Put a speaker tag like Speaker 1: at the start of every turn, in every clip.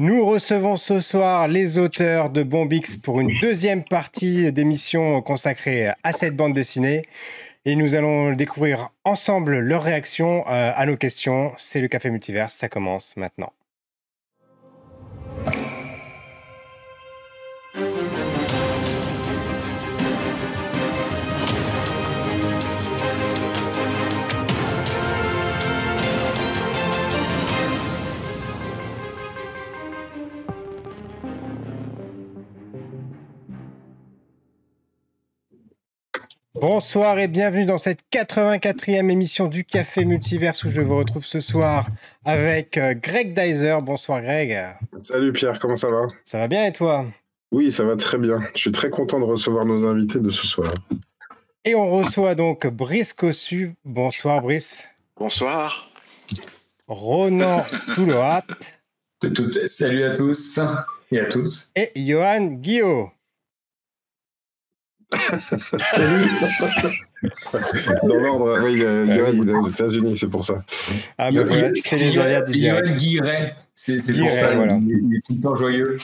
Speaker 1: Nous recevons ce soir les auteurs de Bombix pour une deuxième partie d'émission consacrée à cette bande dessinée. Et nous allons découvrir ensemble leurs réactions euh, à nos questions. C'est le Café Multiverse, ça commence maintenant. Bonsoir et bienvenue dans cette 84e émission du Café Multiverse où je vous retrouve ce soir avec euh, Greg Dyser. Bonsoir Greg.
Speaker 2: Salut Pierre, comment ça va?
Speaker 1: Ça va bien et toi?
Speaker 2: Oui, ça va très bien. Je suis très content de recevoir nos invités de ce soir.
Speaker 1: Et on reçoit donc Brice Cossu. Bonsoir Brice.
Speaker 3: Bonsoir.
Speaker 1: Ronan Touloat.
Speaker 4: Salut à tous et à tous.
Speaker 1: Et Johan Guillaume.
Speaker 2: Dans l'ordre, oui, euh, Johan, il est aux États-Unis, c'est pour ça.
Speaker 1: Ah, ben voilà, c'est les aléas du direct.
Speaker 4: Johan Guiret, c'est pour ça,
Speaker 1: voilà.
Speaker 4: il est tout le temps joyeux.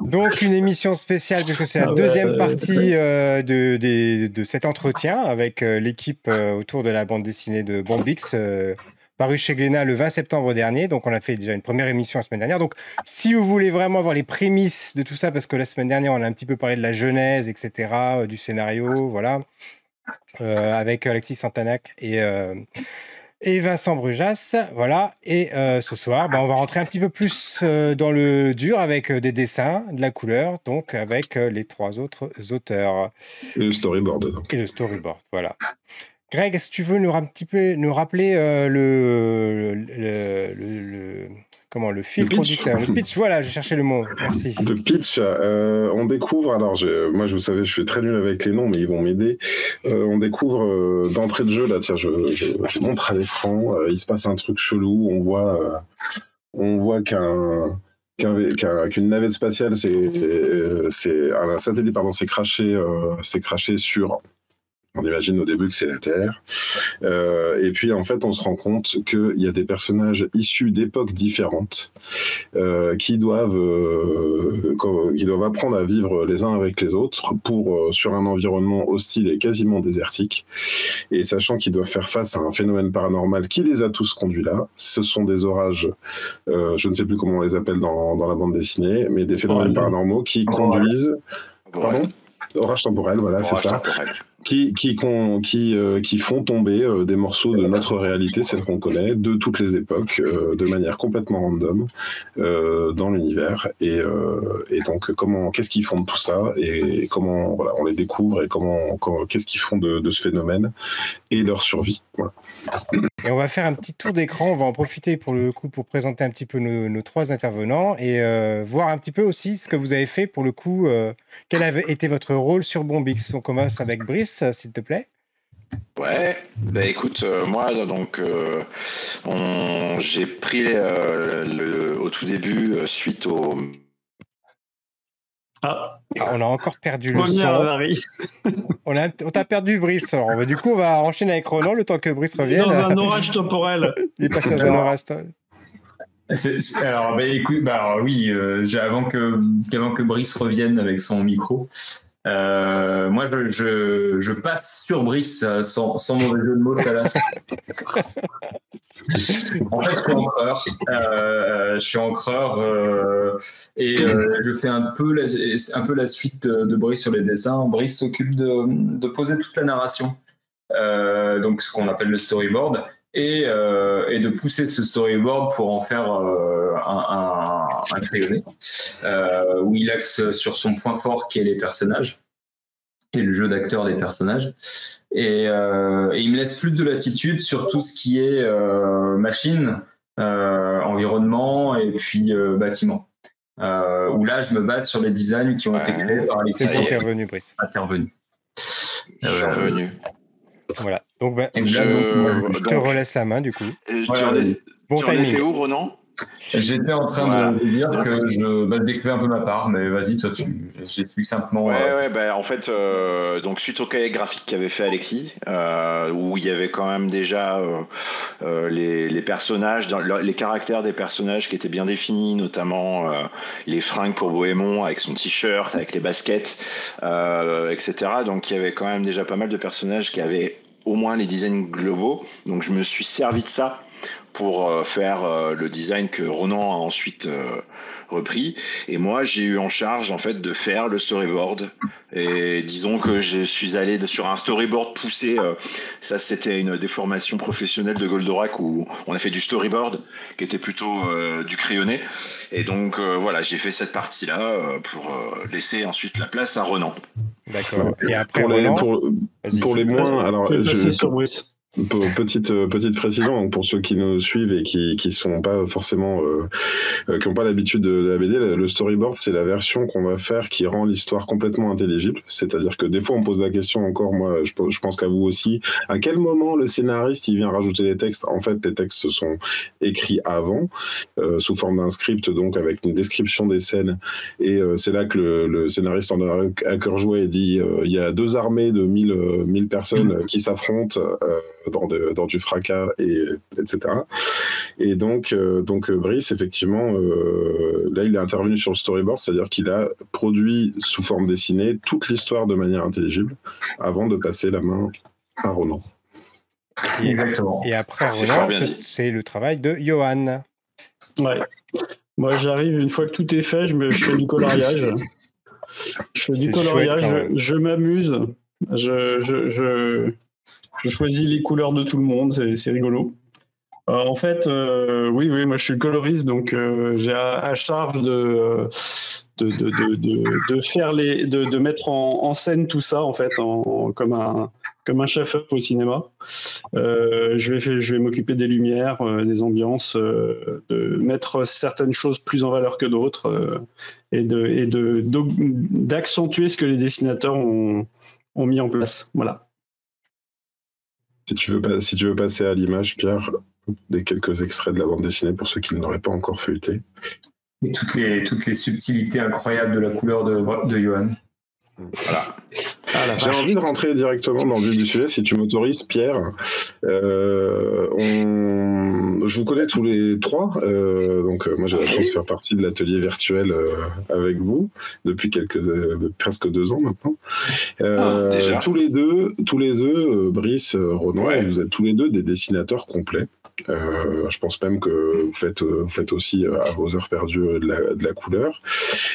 Speaker 1: Donc une émission spéciale puisque c'est la
Speaker 4: Ah
Speaker 1: deuxième partie euh, de, des- de cet entretien avec euh, l'équipe euh, autour de la bande dessinée de Bombix, euh, paru chez Glénat le 20 septembre dernier. Donc on a fait déjà une première émission la semaine dernière. Donc si vous voulez vraiment avoir les prémices de tout ça, parce que la semaine dernière on a un petit peu parlé de la genèse, etc., euh, du scénario, voilà, euh, avec Alexis Santanac et... euh, et Vincent Brujas, voilà. Et ce soir, ben, on va rentrer un petit peu plus dans le dur avec des dessins, de la couleur, donc avec les trois autres auteurs
Speaker 2: Et le storyboard. donc.
Speaker 1: et le storyboard, voilà. Greg, est-ce que tu veux nous, un petit peu, nous rappeler euh, le, le, le- le- comment, le fil conducteur Le pitch, voilà, j'ai cherché le mot, merci.
Speaker 2: Le pitch, euh, on découvre, alors moi je vous savez, je suis très nul avec les noms, mais ils vont m'aider. Euh, on découvre d'entrée de jeu, là, tiens, je, je- je montre à l'écran, il se passe un truc chelou, on voit, on voit qu'un qu'un- qu'un- qu'une navette spatiale, c'est c'est- un satellite pardon, s'est craché, euh, s'est craché sur. On imagine au début que c'est la Terre. Euh, et puis en fait, on se rend compte qu'il y a des personnages issus d'époques différentes euh, qui doivent euh, qui doivent apprendre à vivre les uns avec les autres pour sur un environnement hostile et quasiment désertique. Et sachant qu'ils doivent faire face à un phénomène paranormal qui les a tous conduits là, ce sont des orages, je ne sais plus comment on les appelle dans, dans la bande dessinée, mais des phénomènes paranormaux qui conduisent. Pardon. Orage temporel, voilà, c'est ça
Speaker 3: temporel.
Speaker 2: Qui, qui, qui, euh, qui font tomber euh, des morceaux de notre réalité, celle qu'on connaît, de toutes les époques, euh, de manière complètement random euh, dans l'univers. Et, euh, et donc, comment, qu'est-ce qu'ils font de tout ça? Et comment voilà, on les découvre et comment, comment- qu'est-ce qu'ils font de, de ce phénomène et leur survie. Voilà.
Speaker 1: Et on va faire un petit tour d'écran. On va en profiter pour le coup pour présenter un petit peu nos, nos trois intervenants et euh, voir un petit peu aussi ce que vous avez fait pour le coup. euh, quel avait été votre rôle sur Bombix On commence avec Brice, s'il te plaît.
Speaker 3: Ouais, bah écoute, euh, moi donc on- j'ai pris au tout début suite au
Speaker 5: Ah,
Speaker 1: Ah, on a encore perdu le son. On a- on t'a perdu Brice. Alors, bah, du coup, on va enchaîner avec Ronan le temps que Brice revienne.
Speaker 5: Dans un orage temporel.
Speaker 1: Il est passé dans un orage.
Speaker 4: C'est- c'est- alors, bah, écoute, bah, alors, oui, euh, j'ai- avant, que, qu'avant que Brice revienne avec son micro, euh, moi je, je, je passe sur Brice euh, sans, sans mauvais jeu de mots, Talas. en fait, je suis encreur. Euh, je suis encreur euh, et je fais un peu, la, un peu la suite de, de Brice sur les dessins. Brice s'occupe de, de poser toute la narration, donc ce qu'on appelle le storyboard et, euh, et de pousser ce storyboard pour en faire euh, un, un, un crayonné, euh, où il axe sur son point fort qui est les personnages, qui est le jeu d'acteur des personnages. Et, euh, et il me laisse plus de latitude sur tout ce qui est euh, machine, euh, environnement et puis euh, bâtiment. Euh, où là, je me base sur les designs qui ont été créés par les
Speaker 1: C'est revenu, Brice.
Speaker 4: Euh,
Speaker 3: revenu.
Speaker 1: Voilà. Donc, bah,
Speaker 4: Et
Speaker 3: Je-
Speaker 1: te
Speaker 3: donc-
Speaker 1: relaisse la main, du coup.
Speaker 3: Et tu
Speaker 4: Voilà,
Speaker 3: en, es-
Speaker 1: Bon
Speaker 3: tu en étais
Speaker 1: timing.
Speaker 3: où, Ronan?
Speaker 4: J'étais en train de dire que je bah, décrivais un peu ma part, mais vas-y, toi, tu, j'explique simplement.
Speaker 3: Ouais, euh, ouais, bah, en fait, euh, donc suite au cahier graphique qu'avait fait Alexis, euh, où il y avait quand même déjà les, les, personnages, les caractères des personnages qui étaient bien définis, notamment les fringues pour Bohémond avec son t-shirt, avec les baskets, etc. Donc il y avait quand même déjà pas mal de personnages qui avaient au moins les designs globaux. Donc je me suis servi de ça pour euh, faire euh, le design que Ronan a ensuite euh, repris. Et moi, j'ai eu en charge en fait de faire le storyboard. Et disons que je suis allé sur un storyboard poussé. ça, c'était une déformation professionnelle de Goldorak où on a fait du storyboard qui était plutôt du crayonné. Et donc voilà, j'ai fait cette partie-là pour laisser ensuite la place à Ronan.
Speaker 1: D'accord. Et après,
Speaker 2: pour, les, pour, les moins, alors
Speaker 5: je, sur.
Speaker 2: Petite euh, petite précision pour ceux qui nous suivent et qui qui sont pas forcément euh, euh, qui n'ont pas l'habitude de, la BD, le storyboard c'est la version qu'on va faire qui rend l'histoire complètement intelligible. C'est-à-dire que des fois on pose la question encore, moi je, je pense qu'à vous aussi, à quel moment le scénariste il vient rajouter les textes? En fait les textes se sont écrits avant sous forme d'un script donc avec une description des scènes et c'est là que le, le, scénariste en a à cœur joué dit il y a deux armées de 1000 1000 personnes qui s'affrontent dans, du fracas, et, etc. Et donc, euh, donc euh, Brice, effectivement, euh, là, il est intervenu sur le storyboard, c'est-à-dire qu'il a produit sous forme dessinée toute l'histoire de manière intelligible avant de passer la main à Ronan.
Speaker 1: Et, Exactement. Et après Ronan, c'est le travail de Johan.
Speaker 5: Ouais. Moi, j'arrive, une fois que tout est fait, je, me, fais du coloriage. Je fais du coloriage, je, m'amuse. je, je, je choisis les couleurs de tout le monde, c'est rigolo. Euh, en fait, euh, oui, oui, moi je suis coloriste, donc euh, j'ai à, charge de de, de, de, faire les, de, mettre en, scène tout ça en fait, en, comme un comme un chef-up au cinéma. je vais je vais m'occuper des lumières, des ambiances, de mettre certaines choses plus en valeur que d'autres et de et de d'accentuer ce que les dessinateurs ont, ont mis en place. Voilà.
Speaker 2: Si tu veux, si tu veux passer à l'image, Pierre, des quelques extraits de la bande dessinée pour ceux qui ne l'auraient pas encore feuilleté.
Speaker 4: Et toutes les, toutes les subtilités incroyables de la couleur de, de Johan.
Speaker 2: Voilà. Ah, J'ai envie de rentrer directement dans le vif du sujet, si tu m'autorises, Pierre. Euh, je vous connais tous les trois. Euh, donc, euh, moi, j'ai la chance de faire partie de l'atelier virtuel avec vous depuis quelques, presque deux ans maintenant. Ah, tous les deux, tous les deux, Brice, Ronan, vous êtes tous les deux des dessinateurs complets. Euh, je pense même que vous faites, vous faites aussi euh, à vos heures perdues de la, de la couleur.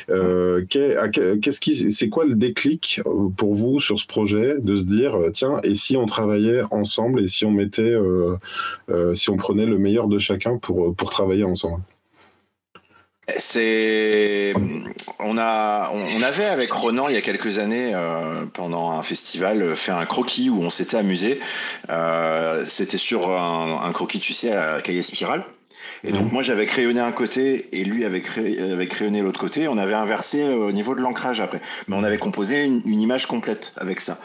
Speaker 2: Euh, qu'est-ce qui, c'est quoi le déclic pour vous sur ce projet de se dire tiens et si on travaillait ensemble et si on mettait, si on prenait le meilleur de chacun pour pour travailler ensemble?
Speaker 3: C'est, on a, on avait avec Ronan il y a quelques années euh, pendant un festival fait un croquis où on s'était amusé. Euh, c'était sur un, croquis, tu sais, à cahier spirale. Et donc mhm. moi j'avais crayonné un côté et lui avait, avait crayonné l'autre côté. On avait inversé au niveau de l'ancrage après, mais on avait composé une, image complète avec ça.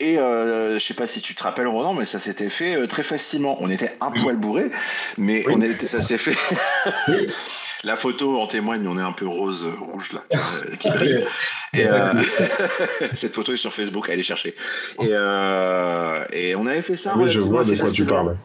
Speaker 3: Et euh, je sais pas si tu te rappelles Ronan, mais ça s'était fait euh, très facilement. On était un poil bourré, mais on était, ça s'est fait. La photo en témoigne, on est un peu rose, rouge là, euh, qui brille. Et, euh, cette photo est sur Facebook, allez chercher. Et, euh, et on avait fait ça.
Speaker 2: Oui, je vois de quoi tu parles.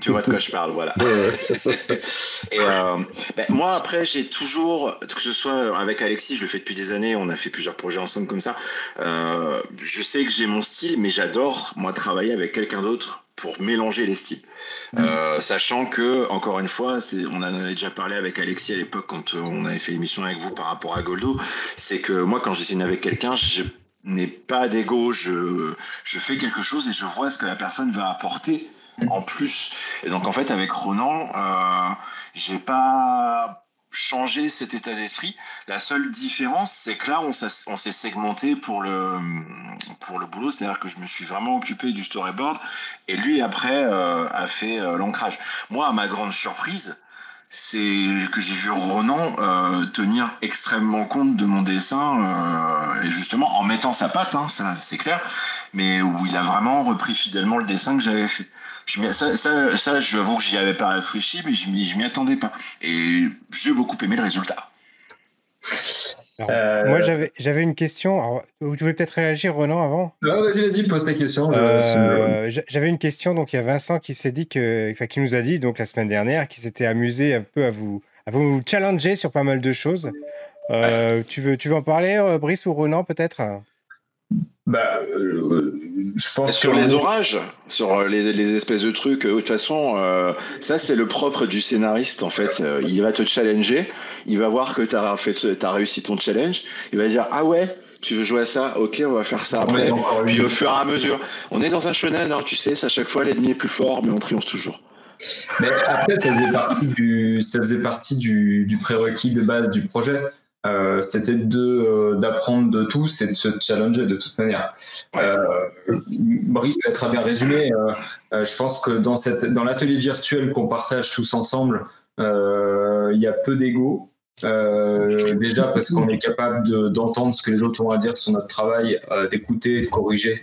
Speaker 3: Tu vois de quoi je parle, voilà. et ben, moi, après, j'ai toujours, que ce soit avec Alexis, je le fais depuis des années, on a fait plusieurs projets ensemble comme ça. je sais que j'ai mon style, mais j'adore, moi, travailler avec quelqu'un d'autre pour mélanger les styles. Mm. Euh, sachant que, encore une fois, on en avait déjà parlé avec Alexis à l'époque quand euh, on avait fait l'émission avec vous par rapport à Goldo, c'est que moi, quand je dessine avec quelqu'un, je n'ai pas d'ego, je, je fais quelque chose et je vois ce que la personne va apporter en plus. Et donc, en fait, avec Ronan, euh, j'ai pas changer cet état d'esprit. La seule différence, c'est que là, on s'est segmenté pour le, pour le boulot, c'est-à-dire que je me suis vraiment occupé du storyboard et lui, après, euh, a fait euh, l'ancrage. Moi, à ma grande surprise, c'est que j'ai vu Ronan euh, tenir extrêmement compte de mon dessin, et justement en mettant sa patte, hein, ça c'est clair, mais où il a vraiment repris fidèlement le dessin que j'avais fait. Je, ça, ça, ça j'avoue que j'y avais pas réfléchi, mais je m'y attendais pas. Et j'ai beaucoup aimé le résultat.
Speaker 1: Euh, moi, j'avais une question. vous voulez peut-être réagir, Ronan, avant?
Speaker 4: Vas-y, vas-y, pose ta question.
Speaker 1: Euh, j'avais une question. Donc, il y a Vincent qui s'est dit que, enfin, qui nous a dit donc la semaine dernière qu'il s'était amusé un peu à vous, à vous challenger sur pas mal de choses. Euh, tu veux, tu veux en parler, Brice ou Ronan, peut-être?
Speaker 3: Bah, je pense sur les orages, sur les, les, espèces de trucs. De toute façon, ça c'est le propre du scénariste en fait. il va te challenger il va voir que tu as, as réussi ton challenge, il va dire Ah ouais, tu veux jouer à ça Ok, on va faire ça après. Puis au fur et à mesure, on est dans un shonen, hein, tu sais, à chaque fois l'ennemi est plus fort, mais on triomphe toujours.
Speaker 4: Mais après, ça faisait partie du, ça faisait partie du, du prérequis de base du projet. Euh, c'était de euh, d'apprendre de tous et de se challenger de toute manière. Euh, Brice a très bien résumé. Euh, je pense que dans cette dans l'atelier virtuel qu'on partage tous ensemble, il y a peu d'ego. Euh, déjà parce qu'on est capable d'entendre ce que les autres ont à dire sur notre travail, euh, d'écouter, de corriger,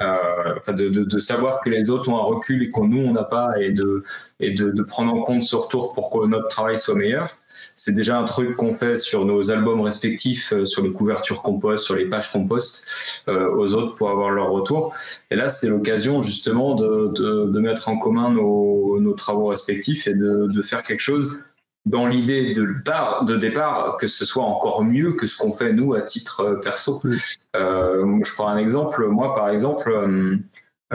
Speaker 4: euh, de, de, de, savoir que les autres ont un recul et qu'on nous on n'a pas, et, de, et de, prendre en compte ce retour pour que notre travail soit meilleur. C'est déjà un truc qu'on fait sur nos albums respectifs, euh, sur les couvertures qu'on poste, sur les pages qu'on poste euh, aux autres pour avoir leur retour. Et là, c'était l'occasion justement de, de, mettre en commun nos, nos travaux respectifs et de, faire quelque chose dans l'idée de, de départ que ce soit encore mieux que ce qu'on fait nous à titre euh, perso. Euh, je prends un exemple. Moi, par exemple, euh,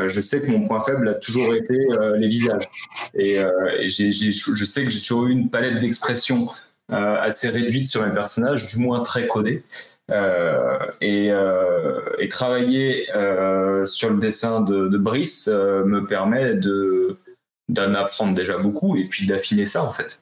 Speaker 4: je sais que mon point faible a toujours été les visages. Et, je sais que j'ai toujours eu une palette d'expression assez réduite sur mes personnages, du moins très codée. Et, et, travailler sur le dessin de, de Brice me permet de d'en apprendre déjà beaucoup et puis d'affiner ça en fait.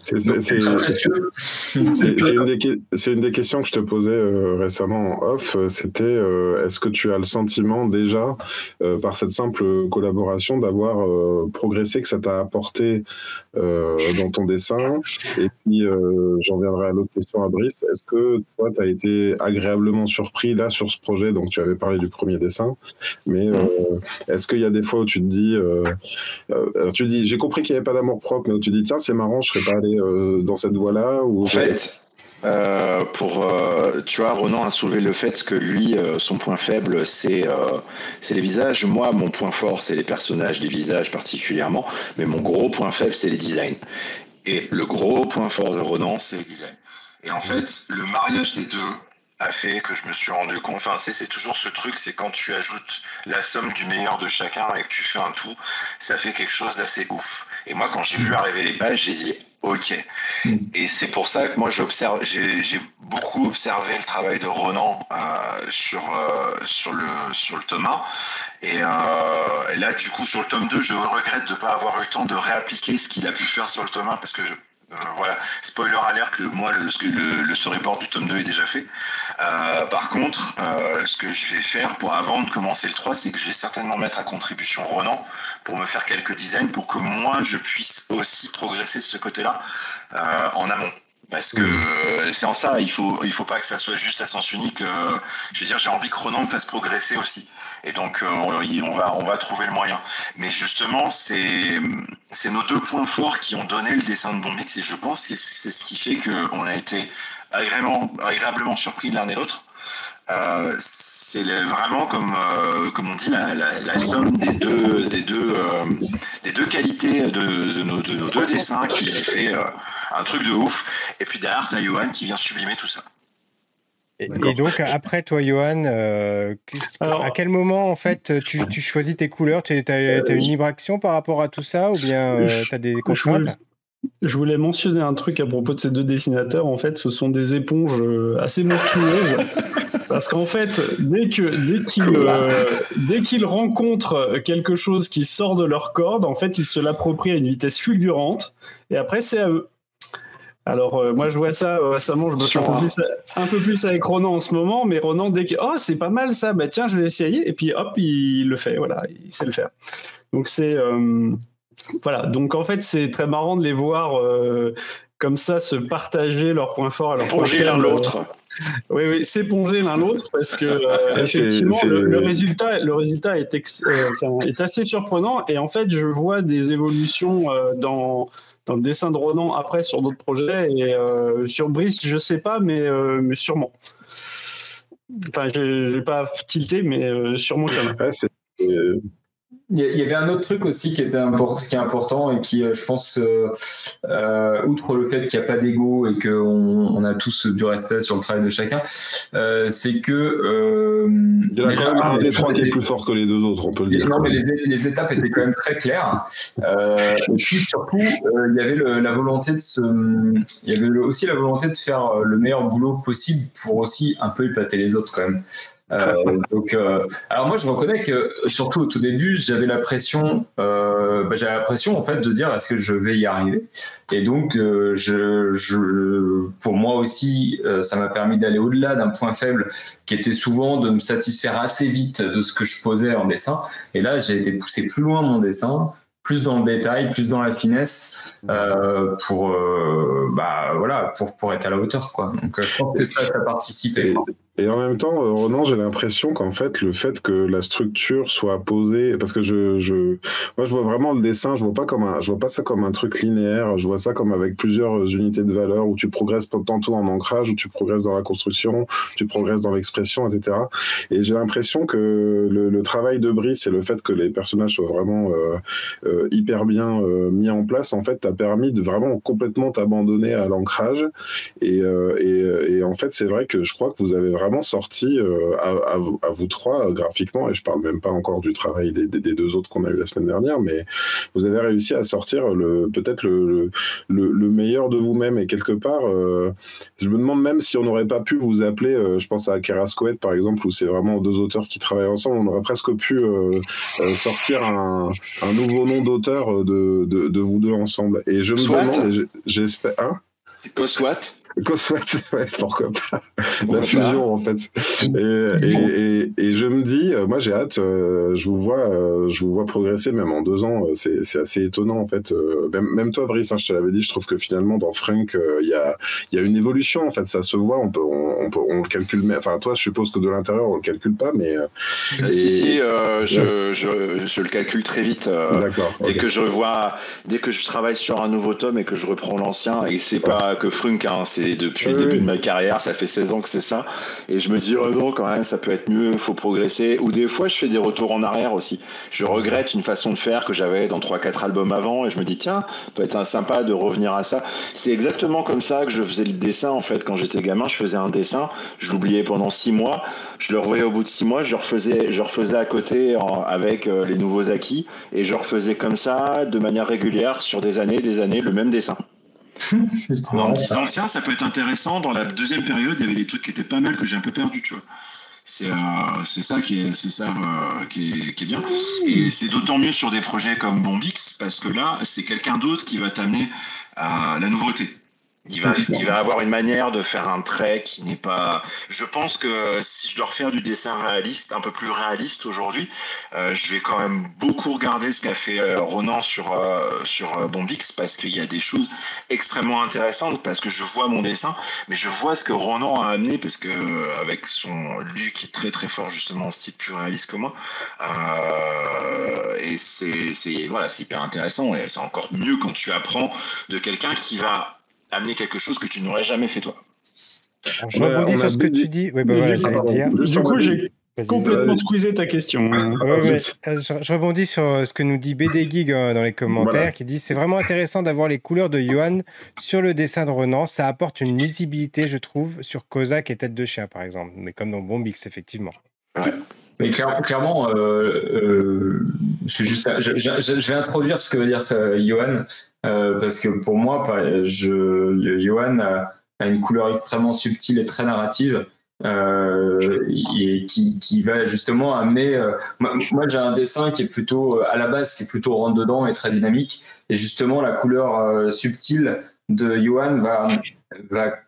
Speaker 2: C'est une, des questions que je te posais euh, récemment en off. C'était euh, est-ce que tu as le sentiment déjà, euh, par cette simple collaboration, d'avoir progressé, que ça t'a apporté dans ton dessin? Et puis, j'en viendrai à l'autre question à Brice. Est-ce que toi, tu as été agréablement surpris là sur ce projet? Donc, tu avais parlé du premier dessin, mais est-ce qu'il y a des fois où tu te dis, tu dis, j'ai compris qu'il n'y avait pas d'amour propre, mais où tu dis, tiens, c'est marrant, je serais pas allé euh, dans cette voie-là
Speaker 3: En fait, euh, pour, euh, tu vois, Ronan a soulevé le fait que lui, son point faible, c'est c'est les visages. Moi, mon point fort, c'est les personnages, les visages particulièrement. Mais mon gros point faible, c'est les designs. Et le gros point fort de Ronan, c'est les designs. Et en fait, le mariage des deux a fait que je me suis rendu compte. Enfin, c'est toujours ce truc, c'est quand tu ajoutes la somme du meilleur de chacun et que tu fais un tout, ça fait quelque chose d'assez ouf. Et moi, quand j'ai vu arriver les pages, j'ai dit Ok. Et c'est pour ça que moi j'observe, j'ai beaucoup observé le travail de Ronan euh, sur euh, sur le sur le tome 1. Et, euh, là, du coup, sur le tome 2, je regrette de ne pas avoir eu le temps de réappliquer ce qu'il a pu faire sur le tome 1 parce que voilà, spoiler alert, moi, le, le, storyboard du tome 2 est déjà fait. par contre, ce que je vais faire pour avant de commencer le 3, c'est que je vais certainement mettre à contribution Ronan pour me faire quelques designs pour que moi je puisse aussi progresser de ce côté-là euh, en amont. Parce que c'est en ça, il faut, il faut pas que ça soit juste à sens unique. Euh, je veux dire, j'ai envie que Ronan me fasse progresser aussi. Et donc, euh, on, va, on va trouver le moyen. Mais justement, c'est, nos deux points forts qui ont donné le dessin de Bombix. Et je pense que c'est ce qui fait qu'on a été agréablement, agréablement surpris l'un et l'autre. Euh, c'est vraiment comme euh, comme on dit la, la, somme des deux des deux euh, des deux qualités de, de, nos, de, nos, deux dessins qui fait un truc de ouf et puis derrière t'as Johan qui vient sublimer tout ça
Speaker 1: et, donc après toi Johan à quel moment en fait tu, tu choisis tes couleurs? Tu as, une libre action par rapport à tout ça ou bien tu as des contraintes?
Speaker 5: je voulais mentionner un truc à propos de ces deux dessinateurs. En fait, ce sont des éponges assez monstrueuses. Parce qu'en fait, dès que dès qu'ils euh, dès qu'ils rencontrent quelque chose qui sort de leur corde, en fait, ils se l'approprient à une vitesse fulgurante. Et après, c'est à eux. Alors euh, moi je vois ça euh, récemment, je me suis un peu, plus, avec Ronan en ce moment, mais Ronan dès que oh c'est pas mal ça, bah tiens je vais essayer et puis hop il le fait, voilà, il sait le faire. Donc c'est voilà, donc en fait c'est très marrant de les voir comme ça se partager leurs points forts. Alors
Speaker 3: Plonger l'un l'autre.
Speaker 5: Oui, oui, s'éponger l'un l'autre parce que effectivement le, résultat, le résultat est, est assez surprenant et en fait je vois des évolutions dans dans le dessin de Ronan après sur d'autres projets et sur Brice je sais pas mais, mais sûrement. Enfin, je vais pas tilté, mais euh, sûrement quand même.
Speaker 4: Ouais, il y avait un autre truc aussi qui, était qui est important et qui, euh, je pense, euh, euh, outre le fait qu'il n'y a pas d'ego et qu'on on a tous du respect sur le travail de chacun, c'est que.
Speaker 2: il y a quand même un des trois qui est plus fort que les deux autres, on peut le dire.
Speaker 4: Non, mais les, les étapes étaient quand même très claires. et puis surtout, il y avait la volonté de se. Il y avait aussi la volonté de faire le meilleur boulot possible pour aussi un peu épater les autres quand même. Euh, donc, euh, alors moi, je reconnais que surtout au tout début, j'avais la pression, euh, bah, j'avais la pression en fait de dire est-ce que je vais y arriver? Et donc, je, je, pour moi aussi, ça m'a permis d'aller au-delà d'un point faible qui était souvent de me satisfaire assez vite de ce que je posais en dessin. Et là, j'ai été poussé plus loin mon dessin plus dans le détail, plus dans la finesse euh, pour bah voilà pour pour être à la hauteur quoi. Donc je pense que ça ça a participé.
Speaker 2: Et en même temps, euh, Ronan, j'ai l'impression qu'en fait, le fait que la structure soit posée, parce que je, je, moi, je vois vraiment le dessin, je vois pas comme un, je vois pas ça comme un truc linéaire, je vois ça comme avec plusieurs unités de valeur où tu progresses tantôt en ancrage, où tu progresses dans la construction, tu progresses dans l'expression, etc. Et j'ai l'impression que le, le, travail de Brice et le fait que les personnages soient vraiment euh, euh, hyper bien euh, mis en place, en fait, t'a permis de vraiment complètement t'abandonner à l'ancrage. Et, euh, et, et en fait, c'est vrai que je crois que vous avez vraiment sorti euh, à, vous, trois euh, graphiquement, et je parle même pas encore du travail des, deux autres qu'on a eu la semaine dernière, mais vous avez réussi à sortir le peut-être le, le, meilleur de vous-même. Et quelque part, euh, je me demande même si on n'aurait pas pu vous appeler, je pense à Kerascoet par exemple, où c'est vraiment deux auteurs qui travaillent ensemble, on aurait presque pu sortir un, nouveau nom d'auteur de, de, vous deux ensemble. Et je me demande, j'espère, hein?
Speaker 3: Coswat
Speaker 2: Coswat, ouais, pourquoi pas. La fusion, en fait. Et, et, je me dis, euh, moi, j'ai hâte, euh, je vous vois, euh, je vous vois progresser, même en deux ans, c'est assez étonnant, en fait. Même, même toi, Brice, hein, je te l'avais dit, je trouve que finalement, dans Frank, il y, a, y a une évolution, en fait, ça se voit, on peut, on, peut, on le calcule, enfin, toi, je suppose que de l'intérieur, on le calcule pas, mais.
Speaker 3: Si, si, je, je, je, le calcule très vite. D'accord. Dès que je vois, dès que je travaille sur un nouveau tome et que je reprends l'ancien, et c'est pas que Frunk, hein, c'est depuis le début de ma carrière, ça fait 16 ans que c'est ça. Et je me dis, oh non, quand même, ça peut être mieux, il faut progresser. Ou des fois, je fais des retours en arrière aussi. Je regrette une façon de faire que j'avais dans 3-4 albums avant et je me dis, tiens, peut être sympa de revenir à ça. C'est exactement comme ça que je faisais le dessin, en fait, quand j'étais gamin. Je faisais un dessin, je l'oubliais pendant 6 mois, je le revoyais au bout de 6 mois, je refaisais, je refaisais à côté avec euh, les nouveaux acquis et je refaisais comme ça, de manière régulière, sur des années, des années, le même dessin. En disant, tiens, ça peut être intéressant. Dans la deuxième période, il y avait des trucs qui étaient pas mal que j'ai un peu perdu, tu vois. C'est euh, ça, qui est, c'est ça euh, qui, est, qui, est, bien. Et c'est d'autant mieux sur des projets comme Bombix, parce que là, c'est quelqu'un d'autre qui va t'amener à la nouveauté. Il va, avoir une manière de faire un trait qui n'est pas. Je pense que si je dois refaire du dessin réaliste, un peu plus réaliste aujourd'hui, euh, je vais quand même beaucoup regarder ce qu'a fait euh, Ronan sur euh, sur Bombix parce qu'il y a des choses extrêmement intéressantes parce que je vois mon dessin, mais je vois ce que Ronan a amené parce que avec son lui qui est très très fort justement en style plus réaliste que moi, et c'est voilà c'est hyper intéressant et c'est encore mieux quand tu apprends de quelqu'un qui va amener quelque chose que tu n'aurais jamais fait toi.
Speaker 1: je rebondis sur ce que tu dis. Oui, bah voilà, dire.
Speaker 5: Du coup, j'ai complètement squeezé ta question.
Speaker 1: Euh, je, rebondis sur euh, ce que nous dit BD Gig euh, dans les commentaires, qui dit c'est vraiment intéressant d'avoir les couleurs de Johan sur le dessin de Renan. Ça apporte une lisibilité, je trouve, sur Kozak et Tête de Chien, par exemple. Mais comme dans Bombix, effectivement.
Speaker 4: Mais clairement, euh, juste, je, je, vais introduire ce que veut dire Johan. Euh, parce que pour moi, Johan a, une couleur extrêmement subtile et très narrative. Euh, et qui, va justement amener. Euh, moi, j'ai un dessin qui est plutôt à la base, qui est plutôt rentre dedans et très dynamique. Et justement, la couleur subtile de Johan va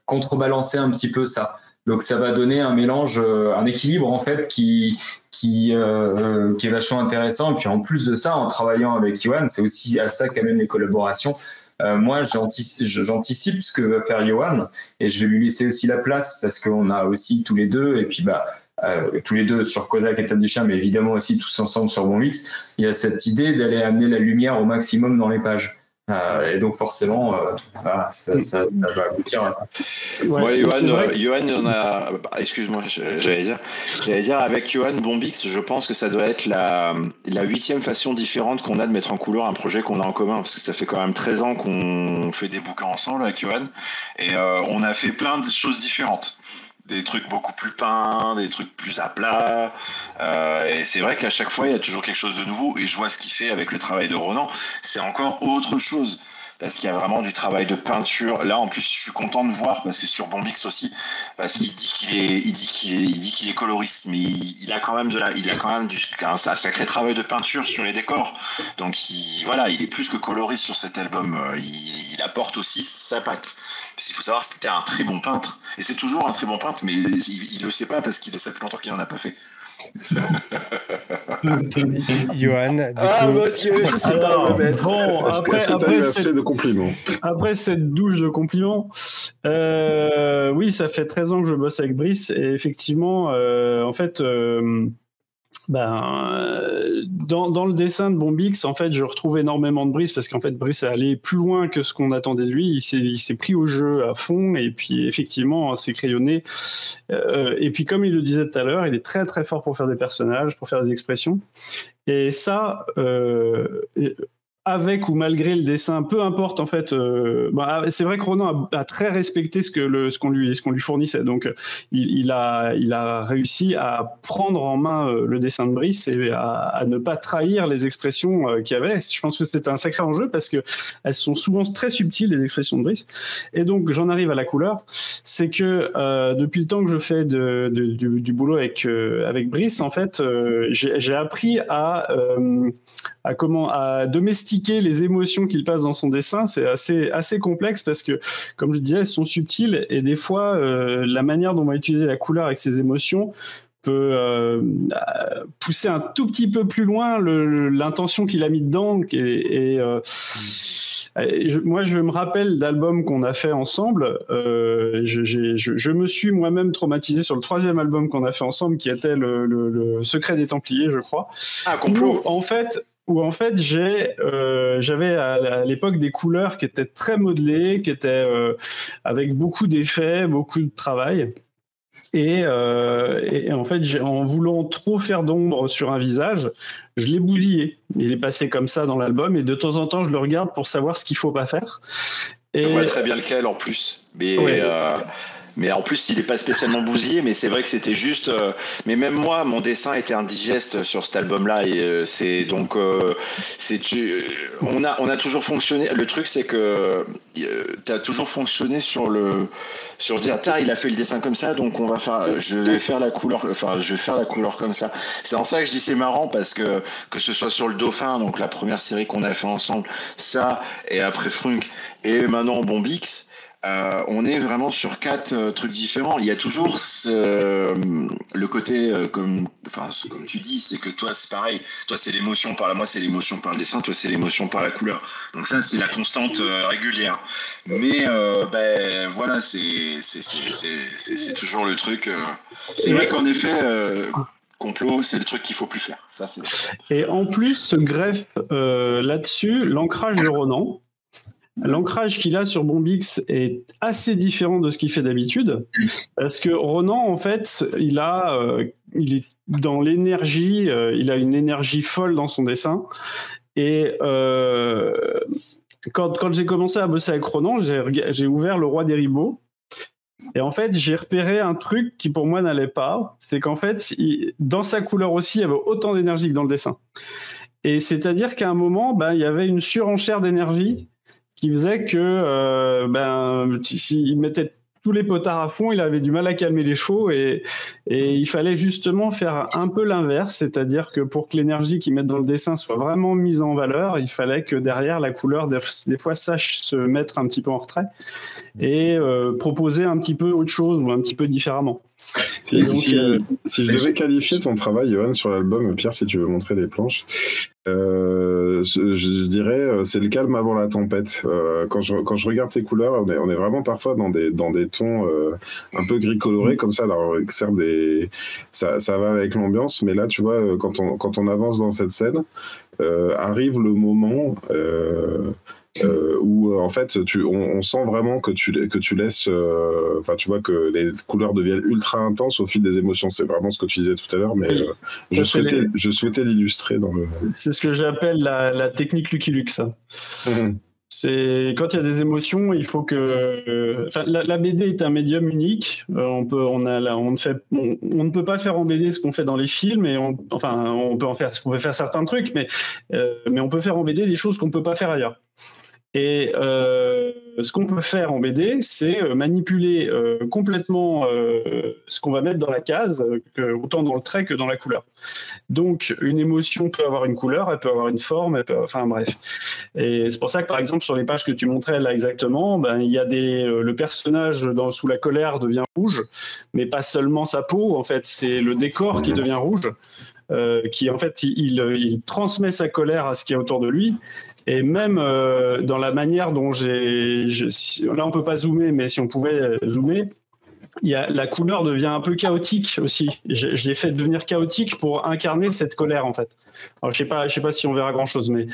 Speaker 4: contrebalancer un petit peu ça. Donc ça va donner un mélange, euh, un équilibre en fait qui qui euh, qui est vachement intéressant. Et puis en plus de ça, en travaillant avec Yohan, c'est aussi à ça qu'amènent les collaborations. moi, j'anticipe ce que va faire Johan et je vais lui laisser aussi la place parce qu'on a aussi tous les deux et puis bah tous les deux sur Kozak et du Chien, mais évidemment aussi tous ensemble sur Bonvix, il y a cette idée d'aller amener la lumière au maximum dans les pages. Euh, et donc forcément, euh, ça, va aboutir à ça.
Speaker 3: Ouais, Johan, on a. Bah, excuse-moi, j'allais dire, j'allais dire avec Johan Bombix, je pense que ça doit être la, la huitième façon différente qu'on a de mettre en couleur un projet qu'on a en commun, parce que ça fait quand même 13 ans qu'on fait des bouquins ensemble avec Johan, et euh, on a fait plein de choses différentes des trucs beaucoup plus peints, des trucs plus à plat. Euh, et c'est vrai qu'à chaque fois, il y a toujours quelque chose de nouveau. Et je vois ce qu'il fait avec le travail de Ronan. C'est encore autre chose. Parce qu'il y a vraiment du travail de peinture. Là, en plus, je suis content de voir parce que sur Bombix aussi, parce qu'il dit qu'il est, il dit qu'il est, dit qu'il est coloriste, mais il, a quand même de la, il a quand même un, sacré travail de peinture sur les décors. Donc, il, voilà, il est plus que coloriste sur cet album. Euh, il, apporte aussi sa patte. Parce qu'il faut savoir c'était un très bon peintre. Et c'est toujours un très bon peintre, mais il ne le sait pas parce qu'il sait plus longtemps qu'il n'en a pas fait.
Speaker 1: Johan, du
Speaker 5: ah, coup... je sais pas Bon, après, après, cette...
Speaker 2: de compliments.
Speaker 5: après cette douche de compliments, euh, oui, ça fait 13 ans que je bosse avec Brice et effectivement, euh, en fait, euh, ben, euh, dans, dans, le dessin de Bombix, en fait, je retrouve énormément de Brice parce qu'en fait, Brice est allé plus loin que ce qu'on attendait de lui. Il s'est pris au jeu à fond et puis effectivement, c'est crayonné. Euh, et puis, comme il le disait tout à l'heure, il est très très fort pour faire des personnages, pour faire des expressions. Et ça, euh, avec ou malgré le dessin, peu importe en fait. Euh, bah, c'est vrai que Ronan a, très respecté ce que le, ce qu'on lui ce qu'on lui fournissait, donc il, a il a réussi à prendre en main euh, le dessin de Brice et à, ne pas trahir les expressions euh, qu'il avait. Je pense que c'était un sacré enjeu parce que elles sont souvent très subtiles les expressions de Brice. Et donc j'en arrive à la couleur, c'est que depuis le temps que je fais de, du, boulot avec avec Brice, en fait, j'ai appris à à comment à domestiquer les émotions qu'il passe dans son dessin. C'est assez assez complexe parce que, comme je disais, elles sont subtiles et des fois euh, la manière dont on va utiliser la couleur avec ses émotions peut euh, pousser un tout petit peu plus loin l'intention qu'il a mis dedans et, euh, moi, je me rappelle d'albums qu'on a fait ensemble. Euh, je, je, me suis moi-même traumatisé sur le troisième album qu'on a fait ensemble, qui était le, le, Secret des Templiers, je crois.
Speaker 3: Ah, complot.
Speaker 5: en fait, où en fait j'ai euh, j'avais à, l'époque des couleurs qui étaient très modelées, qui étaient euh, avec beaucoup d'effets, beaucoup de travail. Et, euh, et en fait, en voulant trop faire d'ombre sur un visage, je l'ai bousillé. Il est passé comme ça dans l'album, et de temps en temps, je le regarde pour savoir ce qu'il faut pas faire.
Speaker 3: Et... Je vois très bien lequel en plus. Mais mais en plus, il n'est pas spécialement bousillé, mais c'est vrai que c'était juste. Euh, mais même moi, mon dessin était indigeste sur cet album-là. Et euh, c'est donc. Euh, c'est on, a, on a toujours fonctionné. Le truc, c'est que tu as toujours fonctionné sur le. Sur dire, il a fait le dessin comme ça, donc on va faire. Je vais faire la couleur. Enfin, je vais faire la couleur comme ça. C'est en ça que je dis c'est marrant parce que que ce soit sur le Dauphin, donc la première série qu'on a fait ensemble, ça, et après Frunk, et maintenant Bombix euh, on est vraiment sur quatre euh, trucs différents. Il y a toujours euh, le côté, comme, enfin, comme tu dis, c'est que toi, c'est pareil. Toi, c'est l'émotion par la, moi, c'est l'émotion par le dessin. Toi, c'est l'émotion par la couleur. Donc ça, c'est la constante régulière. Mais ben voilà, c'est toujours le truc. c'est vrai qu'en effet complot, c'est le truc qu'il faut plus faire. Ça,
Speaker 5: Et en plus, se greffe là-dessus l'ancrage de Ronan. L'ancrage qu'il a sur Bombix est assez différent de ce qu'il fait d'habitude, parce que Ronan, en fait, il a, euh, il est dans l'énergie, euh, il a une énergie folle dans son dessin, et euh, quand, quand j'ai commencé à bosser avec Ronan, j'ai ouvert Le Roi des Ribauds, et en fait, j'ai repéré un truc qui pour moi n'allait pas, c'est qu'en fait, dans sa couleur aussi, il y avait autant d'énergie que dans le dessin. Et c'est-à-dire qu'à un moment, ben, il y avait une surenchère d'énergie qui faisait que euh, ben s'il mettait tous les potards à fond, il avait du mal à calmer les chevaux et, il fallait justement faire un peu l'inverse, c'est-à-dire que pour que l'énergie qu'ils mettent dans le dessin soit vraiment mise en valeur, il fallait que derrière la couleur des, fois sache se mettre un petit peu en retrait et euh, proposer un petit peu autre chose ou un petit peu différemment.
Speaker 2: Si, je devais qualifier ton travail, Johan, sur l'album, Pierre, si tu veux montrer les planches, je, dirais c'est le calme avant la tempête. quand, je, quand je regarde tes couleurs, on est, on est vraiment parfois dans des, dans des tons un peu gris colorés comme ça. Alors, des, ça, ça va avec l'ambiance, mais là, tu vois, quand on, quand on avance dans cette scène, arrive le moment euh, où euh, en fait tu, on, sent vraiment que tu, que tu laisses, euh, enfin tu vois que les couleurs deviennent ultra intenses au fil des émotions. C'est vraiment ce que tu disais tout à l'heure, mais je, souhaitais, je souhaitais l'illustrer dans le.
Speaker 5: C'est ce que j'appelle la, technique Lucky Luke, ça. Mhm. C'est quand il y a des émotions, il faut que. Enfin, la, BD est un médium unique. on peut, on a, on ne fait, on, ne peut pas faire en BD ce qu'on fait dans les films, et on, enfin, on peut en faire, on peut faire certains trucs, mais, mais on peut faire en BD des choses qu'on ne peut pas faire ailleurs. Et euh, ce qu'on peut faire en BD, c'est euh, manipuler euh, complètement ce qu'on va mettre dans la case, autant dans le trait que dans la couleur. Donc, une émotion peut avoir une couleur, elle peut avoir une forme, enfin bref. Et c'est pour ça que, par exemple, sur les pages que tu montrais là exactement, ben, il y a des, le personnage sous la colère devient rouge, mais pas seulement sa peau, en fait, c'est le décor qui devient rouge. qui en fait il, il, transmet sa colère à ce qui est autour de lui et même euh, dans la manière dont j'ai. Là, on peut pas zoomer, mais si on pouvait euh, zoomer, y a, la couleur devient un peu chaotique aussi. Je, l'ai fait devenir chaotique pour incarner cette colère, en fait. Alors, je sais sais pas si on verra grand chose, mais.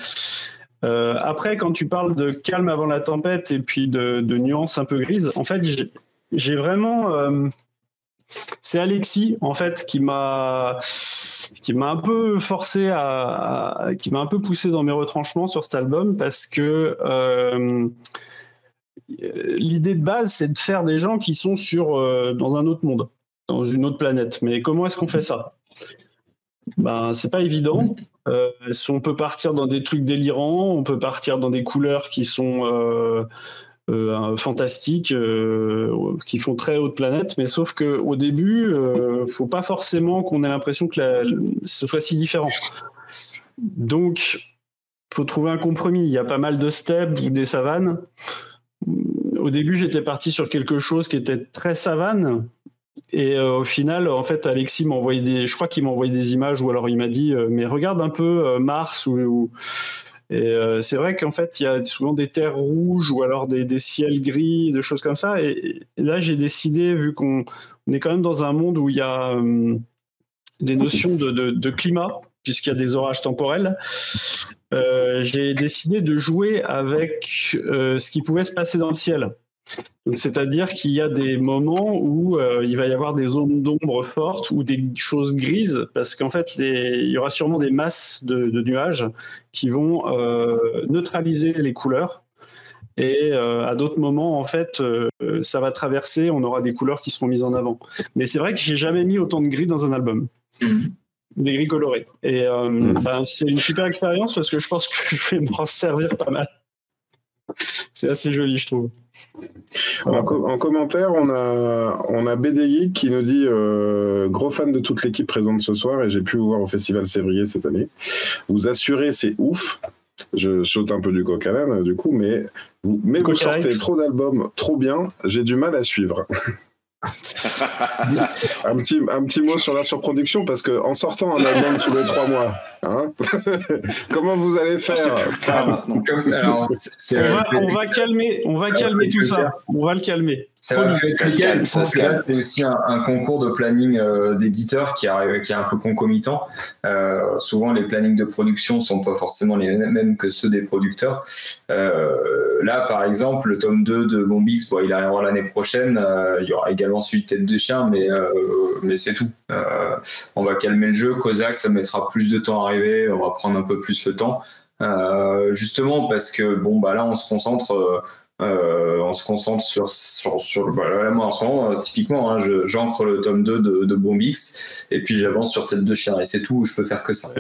Speaker 5: Euh, après, quand tu parles de calme avant la tempête et puis de nuances un peu grises, en fait, j'ai vraiment. c'est Alexis, en fait, qui m'a qui m'a un peu forcé à, qui m'a un peu poussé dans mes retranchements sur cet album parce que euh, l'idée de base c'est de faire des gens qui sont sur euh, dans un autre monde, dans une autre planète. Mais comment est-ce qu'on fait ça? Ben c'est pas évident. Euh, on peut partir dans des trucs délirants, on peut partir dans des couleurs qui sont euh, fantastiques euh, qui font très haute planète, mais sauf que au début, euh, faut pas forcément qu'on ait l'impression que ce soit si différent. Donc, faut trouver un compromis. Il y a pas mal de steppes ou des savanes. Au début, j'étais parti sur quelque chose qui était très savane. Et au final, en fait, Alexis m'a envoyé des, je crois qu'il m'a envoyé des images ou alors il m'a dit, mais regarde un peu Mars ou et euh, c'est vrai qu'en fait, il y a souvent des terres rouges ou alors des, ciels gris, des choses comme ça. Et, là, j'ai décidé, vu qu'on est quand même dans un monde où il y a euh, des notions de, de, climat, puisqu'il y a des orages temporels, euh, j'ai décidé de jouer avec ce qui pouvait se passer dans le ciel. C'est-à-dire qu'il y a des moments où euh, il va y avoir des zones d'ombre fortes ou des choses grises, parce qu'en fait, il y aura sûrement des masses de, nuages qui vont euh, neutraliser les couleurs. Et euh, à d'autres moments, en fait, ça va traverser, on aura des couleurs qui seront mises en avant. Mais c'est vrai que j'ai jamais mis autant de gris dans un album. Mm-hmm. Des gris colorés. Et mm-hmm. ben, c'est une super expérience parce que je pense que je vais m'en servir pas mal. C'est assez joli, je trouve.
Speaker 2: En, commentaire, on a, on a BD qui nous dit euh, gros fan de toute l'équipe présente ce soir et j'ai pu vous voir au Festival Sévrier cette année. Vous assurez, c'est ouf. Je saute un peu du coq à du coup, mais vous, mais vous sortez trop d'albums trop bien, j'ai du mal à suivre. un, petit, un petit mot sur la surproduction, parce qu'en sortant un album tous les trois mois, hein comment vous allez faire?
Speaker 5: On, va, calmer, on va calmer tout ça. On va le calmer.
Speaker 4: C'est aussi un, concours de planning euh, d'éditeurs qui, qui est un peu concomitant. Euh, souvent, les plannings de production sont pas forcément les mêmes que ceux des producteurs. Euh, là, par exemple, le tome 2 de Bombix, bon, il arrivera l'année prochaine. il y aura également celui de Tête de Chien, mais, mais c'est tout. on va calmer le jeu. Kozak, ça mettra plus de temps à arriver. On va prendre un peu plus le temps. justement parce que bon bah là on se concentre euh, on se concentre sur, sur, sur bah, moi en ce moment, euh, typiquement, hein, j'entre le tome 2 de, de Bombix et puis j'avance sur Tête de Chien et c'est tout, je peux faire que ça.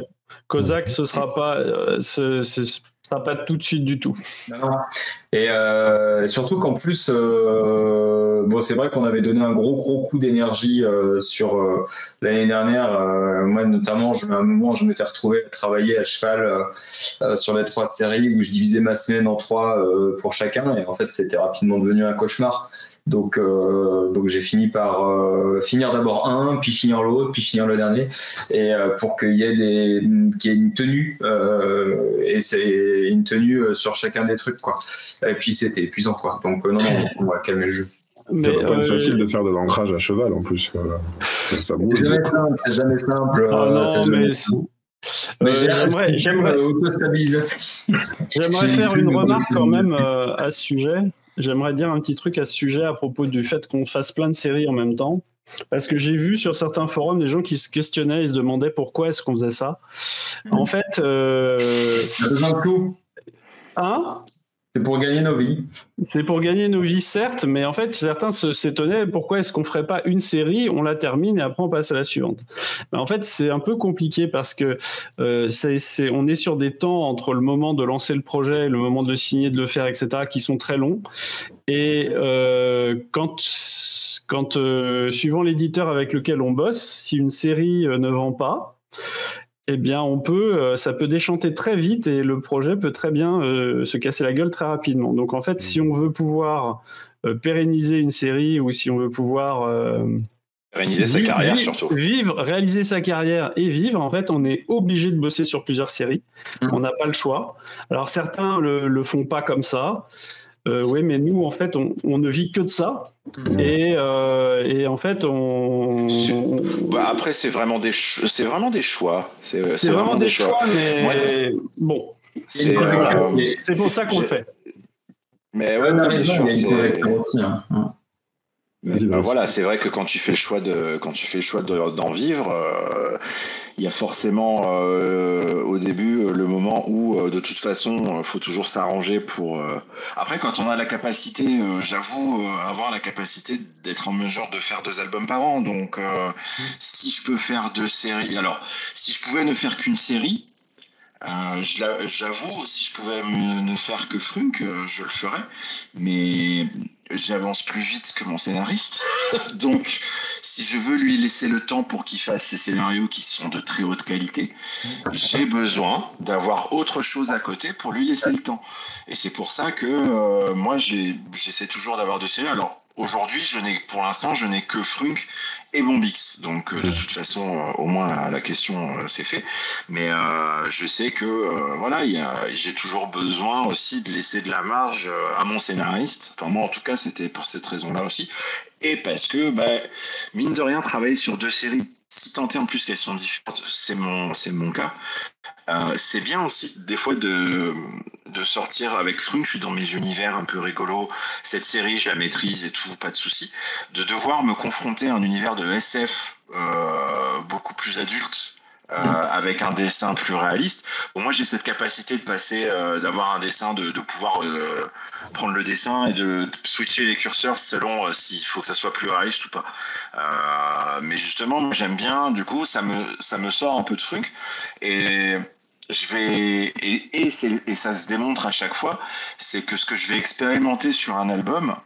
Speaker 5: Kozak, ce sera pas. Euh, Pas tout de suite du tout.
Speaker 4: Et euh, surtout qu'en plus, euh, bon, c'est vrai qu'on avait donné un gros gros coup d'énergie euh, sur l'année dernière. moi, notamment, je, à un moment, je m'étais retrouvé à travailler à cheval sur les trois séries où je divisais ma semaine en trois pour chacun. Et en fait, c'était rapidement devenu un cauchemar. Donc, euh, donc j'ai fini par euh, finir d'abord un, puis finir l'autre, puis finir le dernier, et euh, pour qu'il y ait des, qu'il y ait une tenue, et c'est une tenue sur chacun des trucs, quoi. Et puis c'était épuisant, quoi. Donc non, non, on va calmer le jeu.
Speaker 2: Ça va pas être facile de faire de l'ancrage à cheval en plus.
Speaker 4: ça bouge. C'est jamais simple. C'est jamais simple. Ah non, mais
Speaker 5: mais j'aimerais, j'aimerais, j'aimerais faire une remarque quand même à ce sujet. J'aimerais dire un petit truc à ce sujet à propos du fait qu'on fasse plein de séries en même temps. Parce que j'ai vu sur certains forums des gens qui se questionnaient et se demandaient pourquoi est-ce qu'on faisait ça. En fait. Euh...
Speaker 4: Hein? C'est pour gagner nos vies.
Speaker 5: C'est pour gagner nos vies, certes, mais en fait, certains s'étonnaient pourquoi est-ce qu'on ferait pas une série, on la termine et après on passe à la suivante. Mais en fait, c'est un peu compliqué parce que euh, c'est, on est sur des temps entre le moment de lancer le projet et le moment de signer, de le faire, etc., qui sont très longs. Et euh, quand, quand euh, suivant l'éditeur avec lequel on bosse, si une série ne vend pas, eh bien, on peut, euh, ça peut déchanter très vite et le projet peut très bien euh, se casser la gueule très rapidement. Donc, en fait, si on veut pouvoir euh, pérenniser une série ou si on veut pouvoir
Speaker 3: réaliser sa carrière surtout.
Speaker 5: Vivre, réaliser sa carrière et vivre, en fait, on est obligé de bosser sur plusieurs séries. Mmh. On n'a pas le choix. Alors, certains le, le font pas comme ça. Euh, oui, mais nous, en fait, on, ne vit que de ça. Mhm. Euh, et, en fait, on.
Speaker 3: Bah, après, c'est vraiment des, c'est vraiment des choix.
Speaker 5: C'est vraiment, des choix, mais bon. Euh, c'est pour ça qu'on le fait.
Speaker 3: Mais ouais, mais hein. bah, voilà, c'est vrai que quand tu fais le choix de, quand tu fais le choix d'en vivre, il y a forcément euh, au début euh, le moment où euh, de toute façon il faut toujours s'arranger pour après quand on a la capacité j'avoue avoir la capacité d'être en mesure de faire deux albums par an donc si je peux faire deux séries alors si je pouvais ne faire qu'une série j'avoue si je pouvais ne faire que Frunk je le ferais mais j'avance plus vite que mon scénariste. Donc, si je veux lui laisser le temps pour qu'il fasse ses scénarios qui sont de très haute qualité, j'ai besoin d'avoir autre chose à côté pour lui laisser le temps. Et c'est pour ça que euh, moi, j'essaie toujours d'avoir de séries. Alors, aujourd'hui, pour l'instant, je n'ai que Frunk et Bombix. Donc euh, de toute façon, euh, au moins la question euh, c'est fait. Mais je sais que voilà, j'ai toujours besoin aussi de laisser de la marge à mon scénariste. Enfin moi en tout cas c'était pour cette raison-là aussi. Et parce que bah, mine de rien travailler sur deux séries si tant en plus qu'elles sont différentes, c'est mon, cas. c'est bien aussi des fois de, de sortir avec Frunk, je suis dans mes univers un peu rigolos, cette série je la maîtrise et tout, pas de souci, de devoir me confronter à un univers de SF euh, beaucoup plus adulte. Euh, avec un dessin plus réaliste. Bon, moi, j'ai cette capacité de passer, euh, d'avoir un dessin, de, pouvoir prendre le dessin et de switcher les curseurs selon s'il faut que ça soit plus réaliste ou pas. mais justement, j'aime bien, du coup, ça me, ça me sort un peu de Frunk. Et je vais et, ça se démontre à chaque fois, c'est que ce que je vais expérimenter sur un album,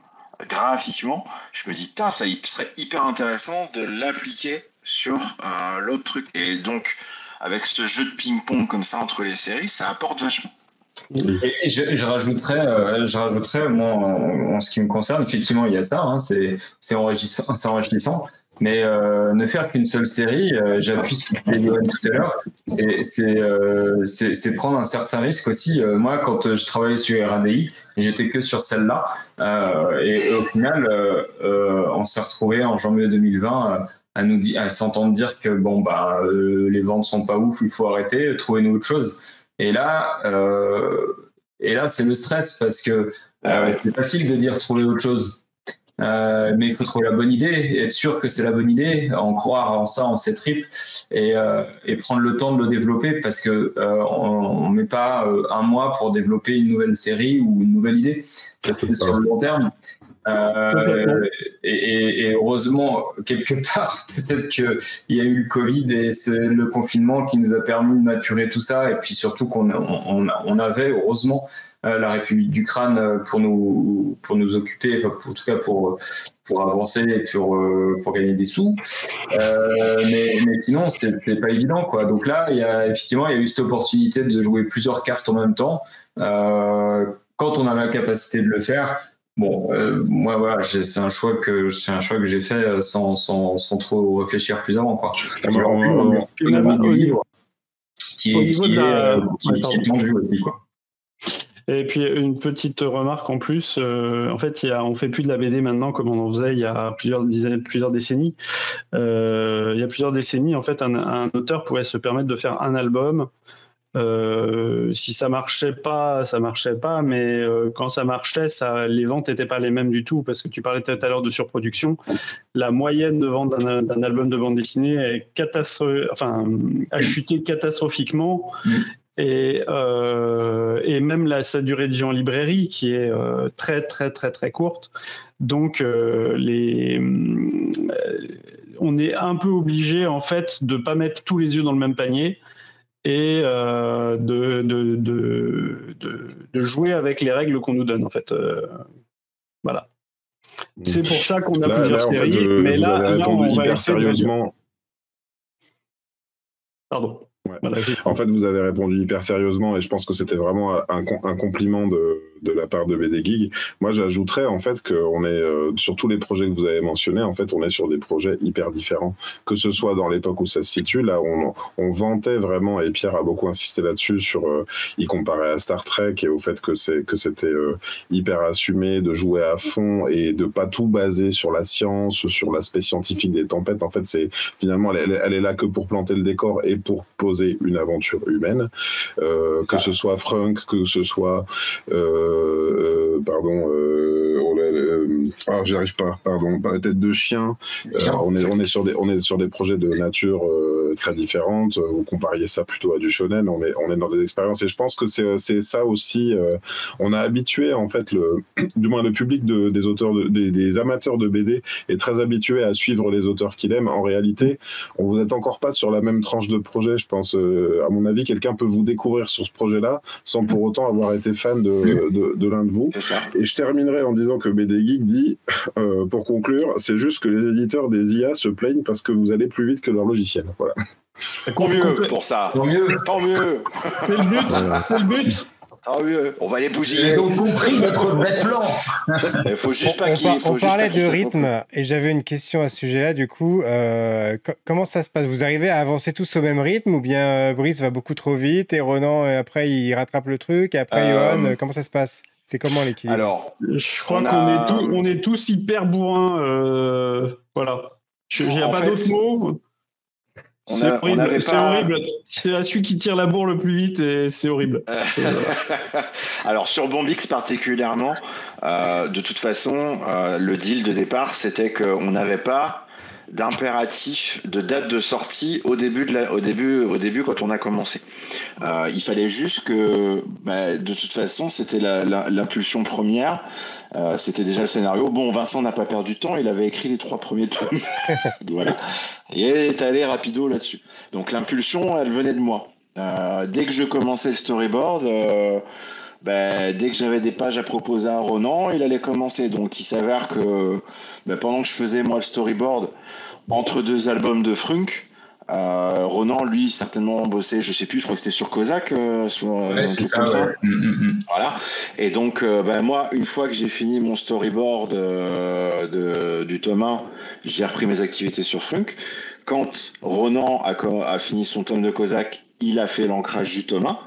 Speaker 3: graphiquement, je me dis, ça serait hyper intéressant de l'appliquer sur euh, l'autre truc. Et donc, avec ce jeu de ping-pong comme ça entre les séries, ça apporte vachement.
Speaker 4: Et je, rajouterais, euh, je rajouterais moi, en, ce qui me concerne, effectivement, il y a ça, hein, c'est enrichissant, enrichissant. Mais euh, ne faire qu'une seule série, j'appuie ce que tout à l'heure, c'est prendre un certain risque aussi. Moi, quand je travaillais sur RADI, j'étais que sur celle-là. et au final, on s'est retrouvé en janvier 2020 à nous à s'entendre dire que bon bah les ventes sont pas ouf, il faut arrêter, trouver-nous autre chose. Et là, et là c'est le stress parce que c'est facile de dire trouver autre chose. Euh, mais il faut trouver la bonne idée, être sûr que c'est la bonne idée, en croire en ça, en cette trip, et, euh, et prendre le temps de le développer parce que euh, on, met pas un mois pour développer une nouvelle série ou une nouvelle idée. ça se sur le long terme. Euh, et, heureusement, quelque part, peut-être qu'il y a eu le Covid et c'est le confinement qui nous a permis de maturer tout ça. Et puis surtout qu'on on, avait, heureusement, euh, la République d'Ukraine pour nous, pour nous occuper, enfin, pour, en tout cas pour, pour avancer et pour, gagner des sous. Euh, mais, mais, sinon, c'était pas évident. Quoi. Donc là, y a, effectivement, il y a eu cette opportunité de jouer plusieurs cartes en même temps. quand on a la capacité de le faire, Bon, euh, moi voilà, c'est un choix que c'est un choix que j'ai fait euh, sans, sans, sans, trop réfléchir plus avant quoi.
Speaker 5: qui est, qui est, tendu aussi quoi. Et puis une petite remarque en plus, euh, en fait, y a, on fait plus de la BD maintenant comme on en faisait il y a plusieurs dizaines, plusieurs décennies. il y a plusieurs décennies, en fait, un, un, auteur pouvait se permettre de faire un album euh, si ça marchait pas, ça marchait pas, mais euh, quand ça marchait, ça, les ventes n'étaient pas les mêmes du tout, parce que tu parlais tout à l'heure de surproduction. La moyenne de vente d'un album de bande dessinée est enfin, a chuté catastrophiquement. Mm. Et, euh, et, même la, sa durée de vie en librairie qui est très très très très courte. Donc les, on est un peu obligé en fait de pas mettre tous les yeux dans le même panier et euh, de, de, de, de, jouer avec les règles qu'on nous donne, en fait. Euh, voilà. C'est pour ça qu'on a plusieurs séries, mais là, là, on va essayer sérieusement. Pardon.
Speaker 2: en fait, vous avez répondu hyper sérieusement et je pense que c'était vraiment un, un compliment de, de la part de BD Gig. Moi, j'ajouterais en fait qu'on est euh, sur tous les projets que vous avez mentionnés, en fait, on est sur des projets hyper différents. Que ce soit dans l'époque où ça se situe, là, on, on vantait vraiment et Pierre a beaucoup insisté là-dessus sur euh, y comparer à Star Trek et au fait que c'est que c'était euh, hyper assumé de jouer à fond et de pas tout baser sur la science, sur l'aspect scientifique des tempêtes. En fait, c'est finalement elle, elle, est là que pour planter le décor et pour poser une aventure humaine. que ce soit Frunk, que ce soit euh, euh, pardon, euh, oh ah, j'y arrive pas, pardon, tête de chien. on est on est sur des on est sur des projets de nature très différentes. Vous compariez ça plutôt à du shonen. On est on est dans des expériences et je pense que c'est c'est ça aussi. on a habitué en fait le du moins le public de, des auteurs des, des, amateurs de BD est très habitué à suivre les auteurs qu'il aime. En réalité, on vous êtes encore pas sur la même tranche de projet. Je pense, à mon avis, quelqu'un peut vous découvrir sur ce projet-là sans pour autant avoir été fan de, de, l'un de vous. Et je terminerai en disant que BD Geek dit, euh, pour conclure, c'est juste que les éditeurs des IA se plaignent parce que vous allez plus vite que leur logiciel. Voilà.
Speaker 3: Tant mieux pour ça. Tant mieux. Tant mieux.
Speaker 5: C'est le but. C'est le but.
Speaker 3: Tant mieux. On va les bousiller.
Speaker 4: Ils ont compris notre bête plan.
Speaker 3: Il faut juste pas
Speaker 1: On, parlait de rythme et j'avais une question à ce sujet-là. Du coup, euh, comment ça se passe? Vous arrivez à avancer tous au même rythme ou bien euh, Brice va beaucoup trop vite et Ronan après il rattrape le truc et après Johan Comment ça se passe? C'est comment l'équilibre?
Speaker 3: Alors,
Speaker 5: je crois qu'on est, on est tous hyper bourrins. Euh, voilà. Il n'y a pas d'autre mot. C'est horrible. C'est horrible. C'est celui qui tire la bourre le plus vite et c'est horrible.
Speaker 3: Alors sur Bombix particulièrement, euh, de toute façon, euh, le deal de départ, c'était qu'on n'avait pas d'impératif de date de sortie au début de la, au début au début quand on a commencé. Euh, il fallait juste que bah, de toute façon c'était l'impulsion première, euh, c'était déjà le scénario. Bon Vincent n'a pas perdu de temps, il avait écrit les trois premiers tomes, voilà, et il est allé rapido là-dessus. Donc l'impulsion elle venait de moi. Euh, dès que je commençais le storyboard. Ben, dès que j'avais des pages à proposer à Ronan, il allait commencer. Donc il s'avère que ben, pendant que je faisais moi le storyboard, entre deux albums de Frunk. Euh, Ronan, lui, certainement bossé, je sais plus, je crois que c'était sur Kozak, euh, sur
Speaker 4: euh, ça, ça. Mm, mm,
Speaker 3: mm. Voilà. Et donc, ben, moi, une fois que j'ai fini mon storyboard de, du Thomas, j'ai repris mes activités sur Frunk. Quand Ronan a, a fini son tome de Kozak, il a fait l'ancrage du Thomas.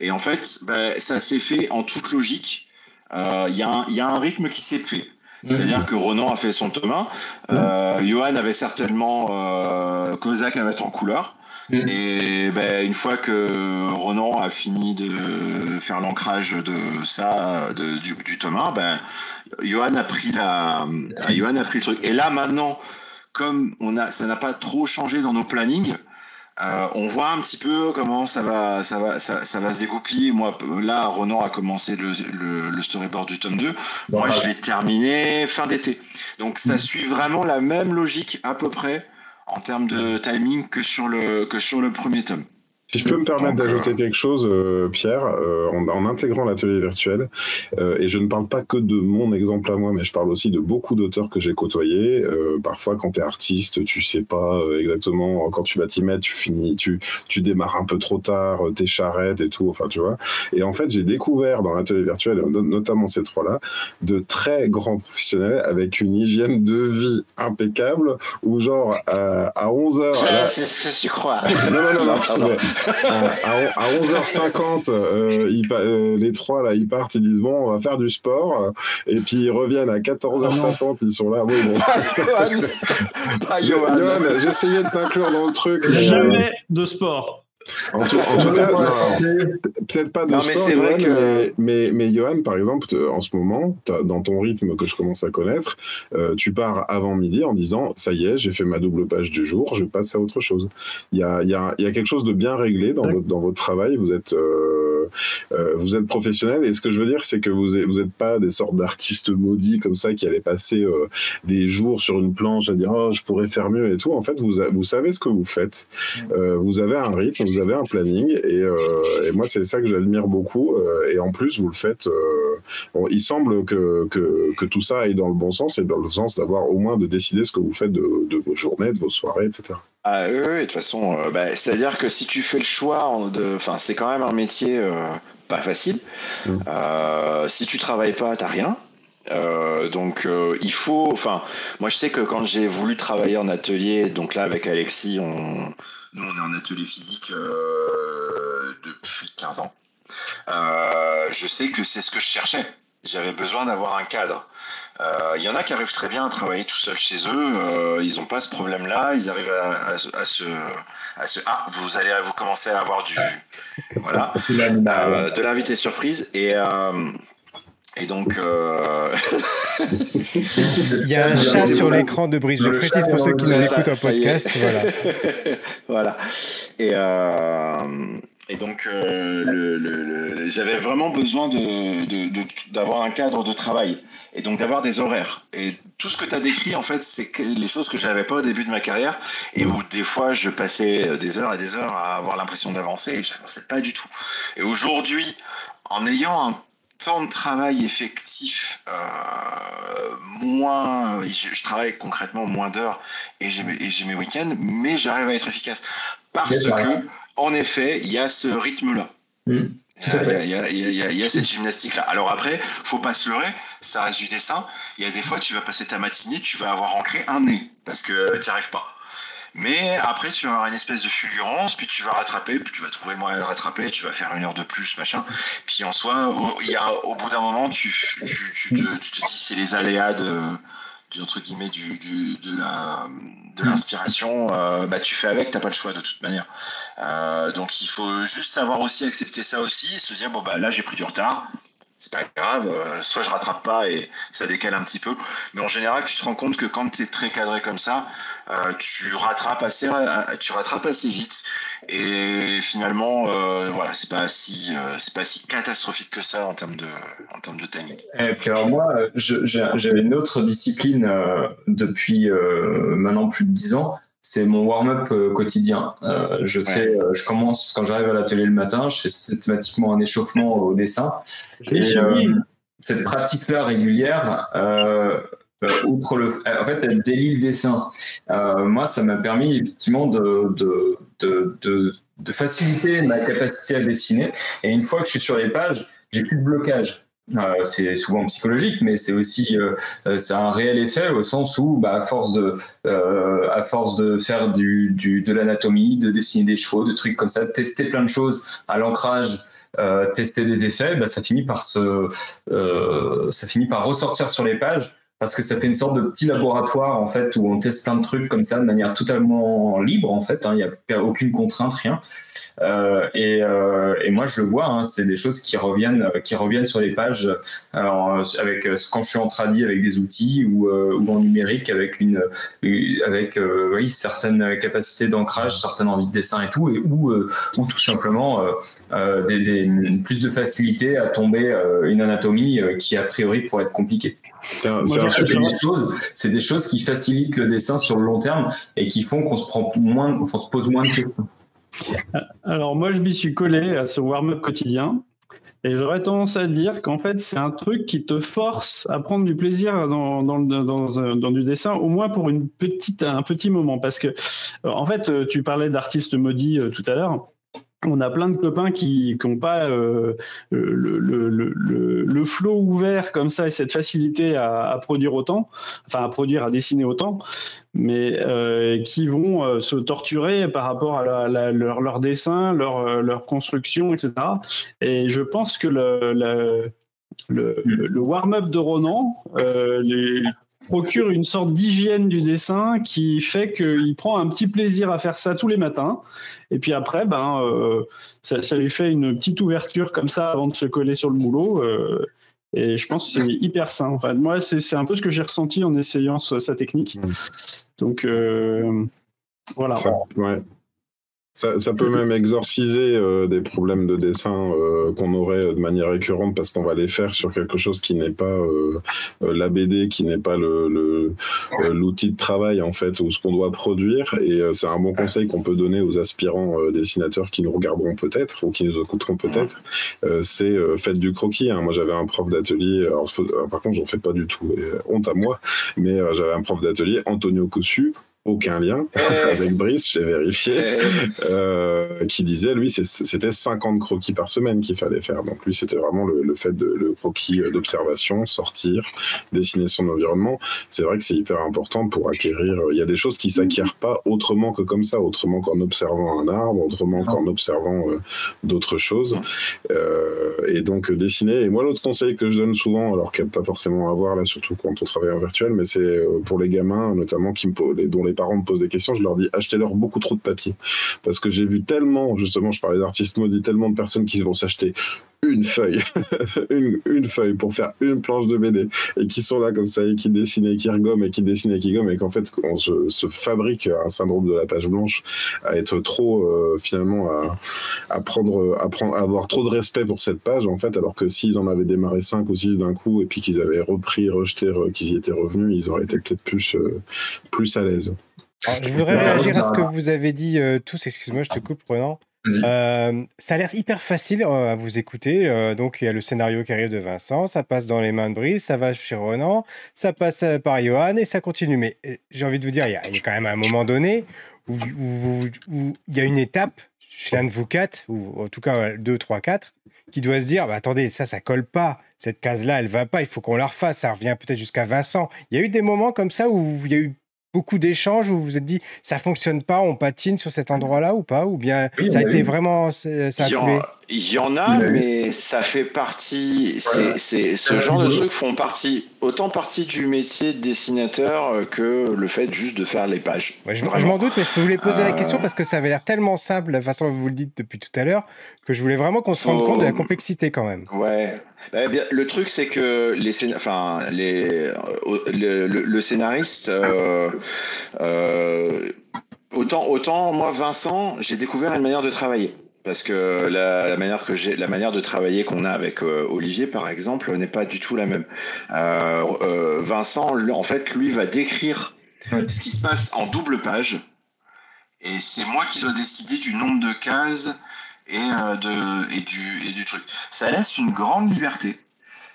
Speaker 3: Et en fait, ben, ça s'est fait en toute logique. Il y, y, a un rythme qui s'est fait. C'est-à-dire que Ronan a fait son Thomas, euh, Johan avait certainement euh, Kozak à mettre en couleur. Et ben, une fois que Ronan a fini de faire l'ancrage de ça, de, du, du, Thomas, ben, Johan a pris la, Johan a pris le truc. Et là maintenant, comme on a, ça n'a pas trop changé dans nos plannings, Euh, on voit un petit peu comment ça va, ça va, ça, va se dégoupiller. Moi, là, Renan a commencé le, storyboard du tome 2. Moi, je vais terminer fin d'été. Donc, ça mm. suit vraiment la même logique à peu près en termes de timing que sur le, que sur le premier tome.
Speaker 2: Si je peux me permettre d'ajouter quelque chose, euh, Pierre, euh, en, intégrant l'atelier virtuel, euh, et je ne parle pas que de mon exemple à moi, mais je parle aussi de beaucoup d'auteurs que j'ai côtoyés. parfois, quand tu es artiste, tu sais pas exactement quand tu vas t'y mettre, tu finis, tu, tu démarres un peu trop tard, tes charrettes et tout, enfin tu vois. Et en fait, j'ai découvert dans l'atelier virtuel, notamment ces trois-là, de très grands professionnels avec une hygiène de vie impeccable, où genre à 11 h
Speaker 3: Là... Je crois. non, non, non. non
Speaker 2: à, 11h50, euh, euh, les trois là, ils partent, ils disent bon, on va faire du sport, et puis ils reviennent à 14h50, ils sont là. Oui, bon. Johan, j'essayais de t'inclure dans le truc.
Speaker 5: Jamais de sport.
Speaker 2: En tout, cas, peut-être pas de non, sport, mais, vrai que... mais, mais, Johan, par exemple, en ce moment, dans ton rythme que je commence à connaître, euh, tu pars avant midi en disant ça y est, j'ai fait ma double page du jour, je passe à autre chose. Il y a, y a, y a quelque chose de bien réglé dans, votre, dans votre travail. Vous êtes, euh, euh, vous êtes professionnel et ce que je veux dire, c'est que vous n'êtes vous êtes pas des sortes d'artistes maudits comme ça qui allaient passer des jours sur une planche à dire oh, je pourrais faire mieux et tout. En fait, vous, vous savez ce que vous faites. vous avez un rythme vous avez un planning et, euh, et moi c'est ça que j'admire beaucoup euh, et en plus vous le faites. Euh, il semble que, que, que, tout ça aille dans le bon sens et dans le sens d'avoir au moins de décider ce que vous faites de, de vos journées, de vos soirées, etc.
Speaker 3: Ah oui, de toute façon, bah, c'est-à-dire que si tu fais le choix, de, enfin c'est quand même un métier pas facile. Mmh. si tu travailles pas, t'as rien. Euh, donc il faut, enfin, moi je sais que quand j'ai voulu travailler en atelier, donc là avec Alexis, on, nous, on est en atelier physique euh, depuis 15 ans. Euh, je sais que c'est ce que je cherchais. J'avais besoin d'avoir un cadre. Euh, il y en a qui arrivent très bien à travailler tout seul chez eux. ils n'ont pas ce problème-là. Ils arrivent à, se, à, se, Ah, vous allez vous commencer à avoir du. Voilà. de l'invité surprise. Et. Et donc,
Speaker 1: il y a un chat sur l'écran de Brice. Je précise pour ceux qui nous écoutent en podcast. Voilà.
Speaker 3: voilà. Et, euh, et donc, euh, j'avais vraiment besoin d'avoir de, un cadre de travail et donc d'avoir des horaires. Et tout ce que tu as décrit, en fait, c'est les choses que je n'avais pas au début de ma carrière et où des fois je passais des heures et des heures à avoir l'impression d'avancer et je n'avançais pas du tout. Et aujourd'hui, en ayant un temps de travail effectif euh, moins je, travaille concrètement moins d'heures et j'ai mes week-ends mais j'arrive à être efficace. Parce que en effet il y a ce rythme là il, y a, cette gymnastique là alors après faut pas se leurrer ça reste du dessin. Il y a des fois tu vas passer ta matinée tu vas avoir ancré un nez parce que tu n'y arrives pas mais après, tu vas avoir une espèce de fulgurance, puis tu vas rattraper, puis tu vas trouver moyen de rattraper, tu vas faire une heure de plus, machin. Puis en soi, au, y a, au bout d'un moment, tu, te, dis c'est les aléas de, entre guillemets, du, de l'inspiration, euh, bah, tu fais avec, t'as pas le choix de toute manière. Euh, donc il faut juste savoir aussi accepter ça aussi, et se dire bon bah là j'ai pris du retard, c'est pas grave, euh, soit je rattrape pas et ça décale un petit peu. Mais en général, tu te rends compte que quand tu es très cadré comme ça, euh, tu rattrapes assez, euh, tu rattrapes assez vite. Et finalement, voilà, c'est pas si, pas si catastrophique que ça en termes de, en termes de timing.
Speaker 4: Et puis alors moi, j'avais une autre discipline depuis maintenant plus de 10 ans c'est mon warm-up euh, quotidien. Euh, je fais, euh, je commence quand j'arrive à l'atelier le matin, je fais systématiquement un échauffement au dessin. Et, cette pratique-là régulière, outre le, en fait, elle délie le dessin. moi, ça m'a permis effectivement de, de, de, de, faciliter ma capacité à dessiner. Et une fois que je suis sur les pages, j'ai plus de blocage. Euh, c'est souvent psychologique, mais c'est aussi euh, euh, c'est un réel effet au sens où, bah, à force de à force de faire du, du de l'anatomie, de dessiner des chevaux, de trucs comme ça, de tester plein de choses à l'ancrage, tester des effets, bah, ça finit par se ça finit par ressortir sur les pages parce que ça fait une sorte de petit laboratoire en fait où on teste plein de trucs comme ça de manière totalement libre en fait. Hein. Il n'y a aucune contrainte, rien. Euh, et, euh, et, moi je le vois, hein, c'est des choses qui reviennent, qui reviennent sur les pages. Alors avec quand je suis en tradi avec des outils ou, ou en numérique avec une, avec oui certaines capacités d'ancrage, certaines envies de dessin et tout, et ou ou tout simplement des, des, plus de facilité à tomber une anatomie qui a priori pourrait être compliquée c'est des, choses qui facilitent le dessin sur le long terme et qui font qu'on se prend moins, qu'on se pose moins de questions.
Speaker 5: Alors moi, je m'y suis collé à ce warm-up quotidien. Et j'aurais tendance à dire qu'en fait, c'est un truc qui te force à prendre du plaisir dans, dans, dans, du dessin, au moins pour une petite, un petit moment. Parce que, en fait, tu parlais d'artistes maudits euh, tout à l'heure on a plein de copains qui n'ont pas euh, le, le, flow ouvert comme ça et cette facilité à, produire autant, enfin à produire, à dessiner autant, mais euh, qui vont euh, se torturer par rapport à leur, dessin, leur, leur construction, etc. Et je pense que le, le, warm-up de Ronan, les, procure une sorte d'hygiène du dessin qui fait qu'il prend un petit plaisir à faire ça tous les matins. Et puis après, ben, euh, ça, lui fait une petite ouverture comme ça avant de se coller sur le boulot. Euh, et je pense que c'est hyper sain. Enfin, moi, c'est un peu ce que j'ai ressenti en essayant sa technique. Donc, euh, voilà.
Speaker 2: ouais. Ça, ça, peut même exorciser euh, des problèmes de dessin euh, qu'on aurait de manière récurrente parce qu'on va les faire sur quelque chose qui n'est pas euh, la BD, qui n'est pas le, l'outil de travail en fait ou ce qu'on doit produire. Et c'est un bon conseil qu'on peut donner aux aspirants dessinateurs qui nous regarderont peut-être ou qui nous écouteront peut-être. c'est faites du croquis. Hein. Moi j'avais un prof d'atelier. Alors, par contre j'en fais pas du tout. Et, honte à moi. Mais j'avais un prof d'atelier, Antonio Cossu, aucun lien avec Brice, j'ai vérifié, euh, qui disait, lui, c'était 50 croquis par semaine qu'il fallait faire. Donc lui, c'était vraiment le, fait de le croquis d'observation, sortir, dessiner son environnement. C'est vrai que c'est hyper important pour acquérir. Il y a des choses qui s'acquièrent pas autrement que comme ça, autrement qu'en observant un arbre, autrement qu'en observant euh, d'autres choses. Euh, et donc dessiner. Et moi, l'autre conseil que je donne souvent, alors qu'il n'y a pas forcément à voir là, surtout quand on travaille en virtuel, mais c'est pour les gamins, notamment qui me, dont les parents me posent des questions, je leur dis achetez-leur beaucoup trop de papier. Parce que j'ai vu tellement, justement, je parlais d'artistes maudits, tellement de personnes qui vont s'acheter une feuille, une, feuille pour faire une planche de BD et qui sont là comme ça et qui dessinent et qui regomment et qui dessinent et qui gomment et qu'en fait on se, fabrique un syndrome de la page blanche à être trop euh, finalement à, prendre, à prendre à avoir trop de respect pour cette page en fait alors que s'ils en avaient démarré 5 ou 6 d'un coup et puis qu'ils avaient repris, rejeté, qu'ils y étaient revenus ils auraient été peut-être plus, euh, plus à l'aise.
Speaker 1: je voudrais réagir à ce que vous avez dit euh, tous, excuse-moi je te coupe Renan. Euh, ça a l'air hyper facile euh, à vous écouter. Euh, donc, il y a le scénario qui arrive de Vincent, ça passe dans les mains de Brice, ça va chez Ronan, ça passe par Johan et ça continue. Mais j'ai envie de vous dire, il y, a, quand même un moment donné où, il y a une étape chez l'un de vous quatre, ou en tout cas deux, trois, quatre, qui doit se dire bah, attendez, ça, ça colle pas. Cette case-là, elle va pas, il faut qu'on la refasse. Ça revient peut-être jusqu'à Vincent. Il y a eu des moments comme ça où il y a eu beaucoup d'échanges où vous vous êtes dit ça fonctionne pas, on patine sur cet endroit-là ou pas? Ou bien ça a été vraiment. Ça
Speaker 3: il y en a, mais ça fait partie. C'est ce genre de trucs font partie autant partie du métier de dessinateur euh, que le fait juste de faire les pages.
Speaker 1: je, m'en doute, mais je peux vous les poser la question euh. parce que ça avait l'air tellement simple la façon dont vous le dites depuis tout à l'heure que je voulais vraiment qu'on se rende compte de la complexité quand même.
Speaker 3: Ouais. Bah, le truc, c'est que les, enfin, les, le, le, scénariste, euh, autant, autant moi, Vincent, j'ai découvert une manière de travailler. Parce que la, manière que j'ai, la manière de travailler qu'on a avec euh, Olivier, par exemple, n'est pas du tout la même. Euh, euh, Vincent, en fait, lui va décrire ce qui se passe en double page, et c'est moi qui dois décider du nombre de cases et de et du et du truc. Ça laisse une grande liberté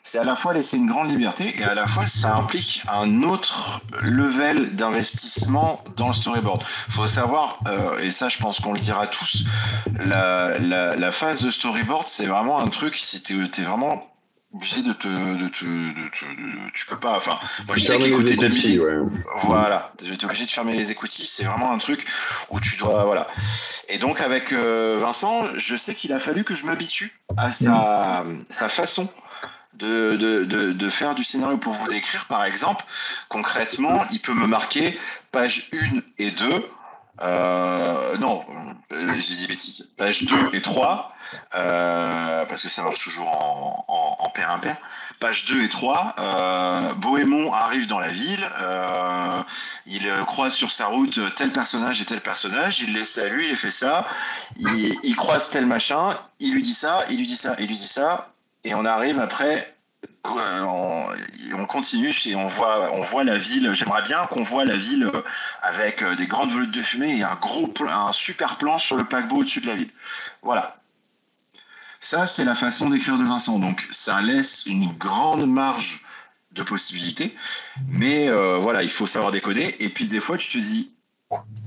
Speaker 3: c'est à la fois laisser une grande liberté et à la fois ça implique un autre level d'investissement dans le storyboard. Il faut savoir, euh, et ça je pense qu'on le dira tous, la, la, phase de storyboard c'est vraiment un truc, si tu es, vraiment obligé de te, de te, de tu peux pas enfin moi je sais qu'écouter de la musique ouais. voilà es obligé de fermer les écoutilles c'est vraiment un truc où tu dois voilà et donc avec euh, Vincent je sais qu'il a fallu que je m'habitue à sa, sa façon de, de, de, de, faire du scénario pour vous décrire, par exemple, concrètement, il peut me marquer page 1 et 2. Euh, non, euh, j'ai dit bêtises. Page 2 et 3, euh, parce que ça marche toujours en, en, en pair impair. Page 2 et 3, euh, Bohémond arrive dans la ville, il croise sur sa route tel personnage et tel personnage, il les salue, il fait ça, il, il croise tel machin, il lui dit ça, il lui dit ça, il lui dit ça, et on arrive après, on, on continue et on voit, on voit la ville. J'aimerais bien qu'on voit la ville avec des grandes volutes de fumée et un gros, un super plan sur le paquebot au-dessus de la ville. Voilà. Ça, c'est la façon d'écrire de Vincent. Donc, ça laisse une grande marge de possibilités, mais euh, voilà, il faut savoir décoder. Et puis, des fois, tu te dis,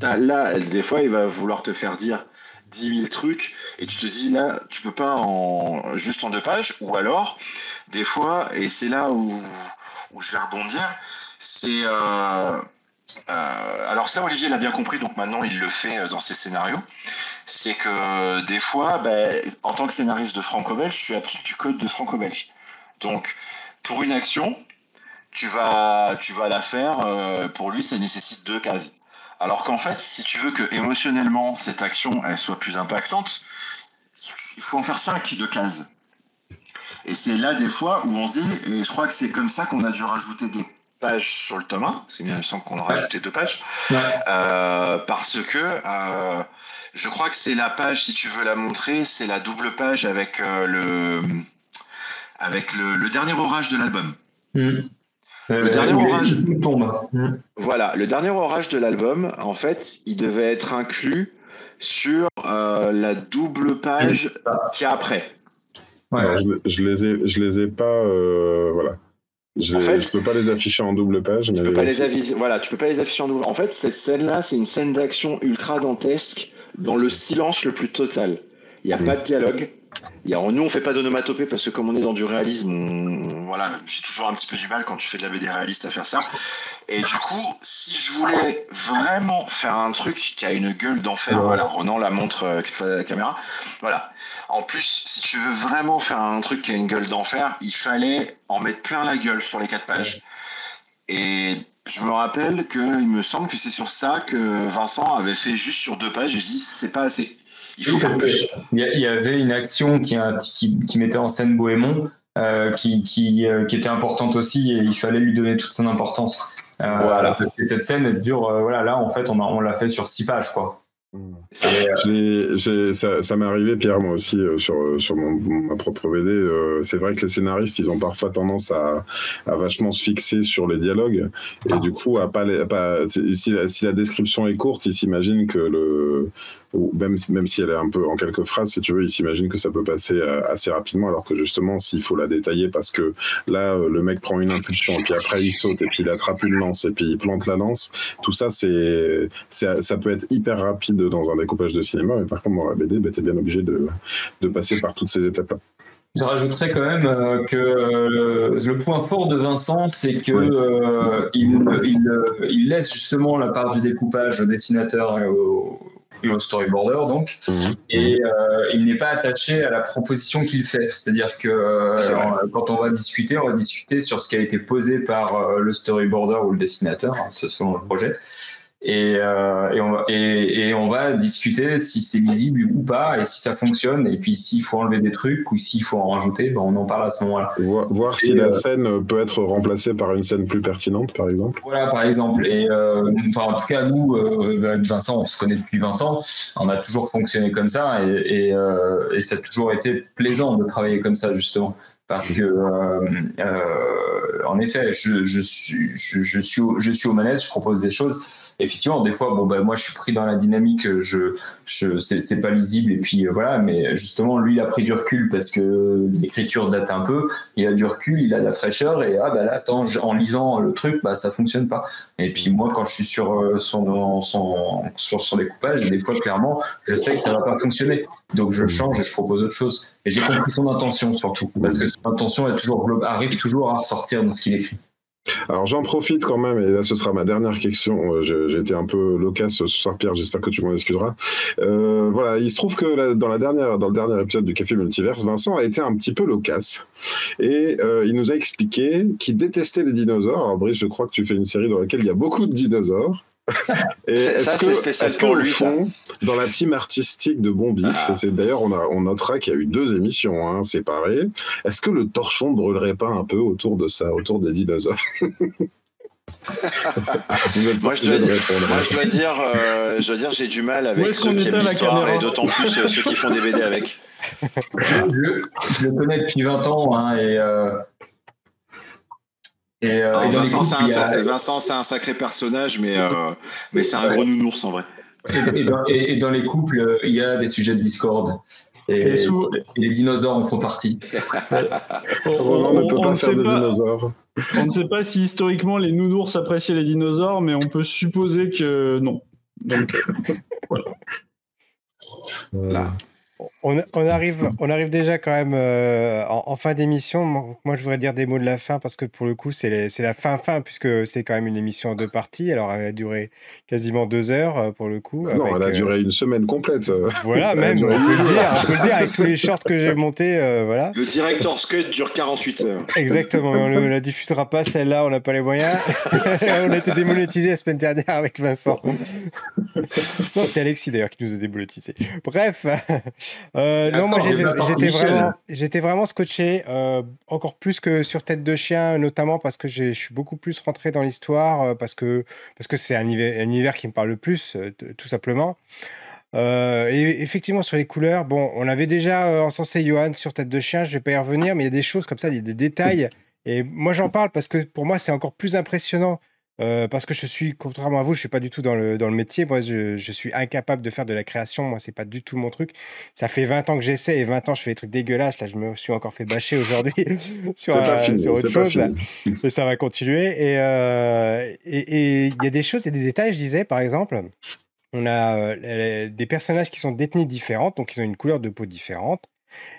Speaker 3: là, des fois, il va vouloir te faire dire 10 000 trucs et tu te dis là tu peux pas en juste en deux pages ou alors des fois et c'est là où, je vais rebondir c'est euh, euh, alors ça Olivier l'a bien compris donc maintenant il le fait dans ses scénarios c'est que des fois ben, en tant que scénariste de franco-belge je suis applique du code de franco-belge donc pour une action tu vas tu vas la faire euh, pour lui ça nécessite deux cases alors qu'en fait, si tu veux que émotionnellement cette action elle soit plus impactante, il faut en faire 5 de cases. Et c'est là des fois où on se dit, et je crois que c'est comme ça qu'on a dû rajouter des pages sur le tome 1, c'est bien, il me semble qu'on a rajouté deux pages, euh, parce que euh, je crois que c'est la page, si tu veux la montrer, c'est la double page avec, euh, le, avec le, le, dernier orage de l'album. Mmh. Le dernier orage tombe. Voilà, le dernier orage de l'album, en fait, il devait être inclus sur la double page qui est après.
Speaker 2: Ouais. Je, je, les ai, je les ai pas, euh, voilà. Je, en fait, je peux pas les afficher en double page.
Speaker 3: Mais tu peux pas les afficher, voilà, tu peux pas les afficher en double. En fait, cette scène-là, c'est une scène d'action ultra dantesque dans le silence le plus total. Il n'y a mmh. pas de dialogue. Y a, nous, on fait pas d'onomatopée parce que comme on est dans du réalisme, on, voilà, j'ai toujours un petit peu du mal quand tu fais de la BD réaliste à faire ça. Et du coup, si je voulais vraiment faire un truc qui a une gueule d'enfer, voilà, Ronan la montre euh, la caméra, voilà. En plus, si tu veux vraiment faire un truc qui a une gueule d'enfer, il fallait en mettre plein la gueule sur les quatre pages. Et je me rappelle que il me semble que c'est sur ça que Vincent avait fait juste sur deux pages. Je dis c'est pas assez. Il faut faire plus.
Speaker 4: Il y avait une action qui, qui, qui mettait en scène Bohémond euh, qui, qui, euh, qui, était importante aussi et il fallait lui donner toute son importance. Euh, voilà. Cette scène dure, euh, voilà, là en fait on, on l'a fait sur six pages quoi.
Speaker 2: Euh, ça, ça m'est arrivé, Pierre, moi aussi, euh, sur, sur mon, ma propre BD. Euh, c'est vrai que les scénaristes, ils ont parfois tendance à, à vachement se fixer sur les dialogues. Et du coup, à pas, si, la, si la description est courte, ils s'imaginent que le. Ou même, même si elle est un peu en quelques phrases, si tu veux, ils s'imaginent que ça peut passer assez rapidement, alors que justement, s'il faut la détailler, parce que là, le mec prend une impulsion, et puis après, il saute, et puis il attrape une lance, et puis il plante la lance, tout ça, c'est ça peut être hyper rapide dans un découpage de cinéma, mais par contre, dans la BD, bah, tu es bien obligé de, de passer par toutes ces étapes-là.
Speaker 4: Je rajouterais quand même euh, que euh, le point fort de Vincent, c'est que euh, il, il, il, laisse justement la part du découpage au dessinateur et au, et au storyboarder, donc, mmh. et il n'est pas attaché à la proposition qu'il fait. C'est-à-dire que quand on va discuter, on va discuter sur ce qui a été posé par le storyboarder ou le dessinateur, hein, ce sont le projet. Et, euh, et, on va, et, et, on va discuter si c'est visible ou pas et si ça fonctionne. Et puis s'il faut enlever des trucs ou s'il faut en rajouter ben on en parle à ce moment-là.
Speaker 2: Voir, voir si la euh, scène peut être remplacée par une scène plus pertinente par exemple.
Speaker 4: Voilà par exemple. Et euh, enfin en tout cas nous avec Vincent on se connaît depuis 20 ans. On a toujours fonctionné comme ça et, ça a toujours été plaisant de travailler comme ça justement. Parce que euh, euh, en effet je, je, suis, je, je, suis je suis aux manettes je propose des choses effectivement, des fois, bon, ben, moi, je suis pris dans la dynamique, je, je, c'est pas lisible, et puis euh, voilà, mais justement, lui, il a pris du recul parce que l'écriture date un peu, il a du recul, il a de la fraîcheur, et ah, ben là, attends, en lisant le truc, bah, ça fonctionne pas. Et puis, moi, quand je suis sur son, son, sur, les coupages, des fois, clairement, je sais que ça va pas fonctionner. Donc, je change et je propose autre chose. Et j'ai compris son intention, surtout, parce que son intention arrive toujours à ressortir dans ce qu'il écrit.
Speaker 2: Alors j'en profite quand même, et là ce sera ma dernière question. J'ai été un peu loquace ce soir, Pierre, j'espère que tu m'en excuseras. voilà, il se trouve que dans, la dernière, dans le dernier épisode du Café Multiverse, Vincent a été un petit peu loquace. Et il nous a expliqué qu'il détestait les dinosaures. Alors Brice, je crois que tu fais une série dans laquelle il y a beaucoup de dinosaures. Est-ce est que lui, fond, dans la team artistique de Bombix, ah. c'est d'ailleurs on, on notera qu'il y a eu deux émissions hein, séparées. Est-ce que le torchon ne brûlerait pas un peu autour de ça, autour des dinosaures
Speaker 3: moi, je dois, dire, euh, je dois dire, j'ai du mal avec ceux qui aiment l'histoire et d'autant plus euh, ceux qui font des BD avec.
Speaker 4: je, je, le connais depuis 20 ans hein, et euh,
Speaker 3: euh, Vincent, c'est un, sacré personnage, mais, euh, mais c'est un gros nounours en vrai.
Speaker 4: Et, dans, les couples, il y a des sujets de discorde. Et, les dinosaures en font partie.
Speaker 2: on, ne peut pas faire de dinosaures.
Speaker 5: On ne sait pas si historiquement les nounours appréciaient les dinosaures, mais on peut supposer que non. Donc, euh, voilà.
Speaker 1: Là on, arrive, on arrive déjà quand même euh, en, fin d'émission. Moi, je voudrais dire des mots de la fin parce que pour le coup, c'est la fin fin puisque c'est quand même une émission en deux parties. Alors, elle a duré quasiment deux heures euh, pour le coup.
Speaker 2: non, elle a duré une semaine complète.
Speaker 1: Voilà, même, on peut, le dire, on peut le dire avec tous les shorts que j'ai montés. Euh, voilà.
Speaker 3: Le director's cut dure 48 heures.
Speaker 1: Exactement, on ne la diffusera pas celle-là, on n'a pas les moyens. on a été démonétisé la semaine dernière avec Vincent. Non, c'était Alexis d'ailleurs qui nous a démonétisé. Bref. Euh, non, moi j'étais vraiment, j'étais vraiment scotché, euh, encore plus que sur Tête de Chien, notamment parce que je suis beaucoup plus rentré dans l'histoire, euh, parce que parce que c'est un univers, qui me parle le plus, tout simplement. et effectivement, sur les couleurs, bon, on avait déjà encensé Johan sur Tête de Chien, je vais pas y revenir, mais il y a des choses comme ça, il y a des détails. Et moi, j'en parle parce que pour moi, c'est encore plus impressionnant euh, parce que je suis, contrairement à vous, je suis pas du tout dans le, dans le métier. Moi, je, je suis incapable de faire de la création. Moi, c'est pas du tout mon truc. Ça fait 20 ans que j'essaie et 20 ans, je fais des trucs dégueulasses. Là, je me suis encore fait bâcher aujourd'hui sur, euh, sur autre chose. Et ça va continuer. Euh, et il y a des choses, il y a des détails, je disais, par exemple. On a des personnages qui sont d'ethnies différentes, donc ils ont une couleur de peau différente.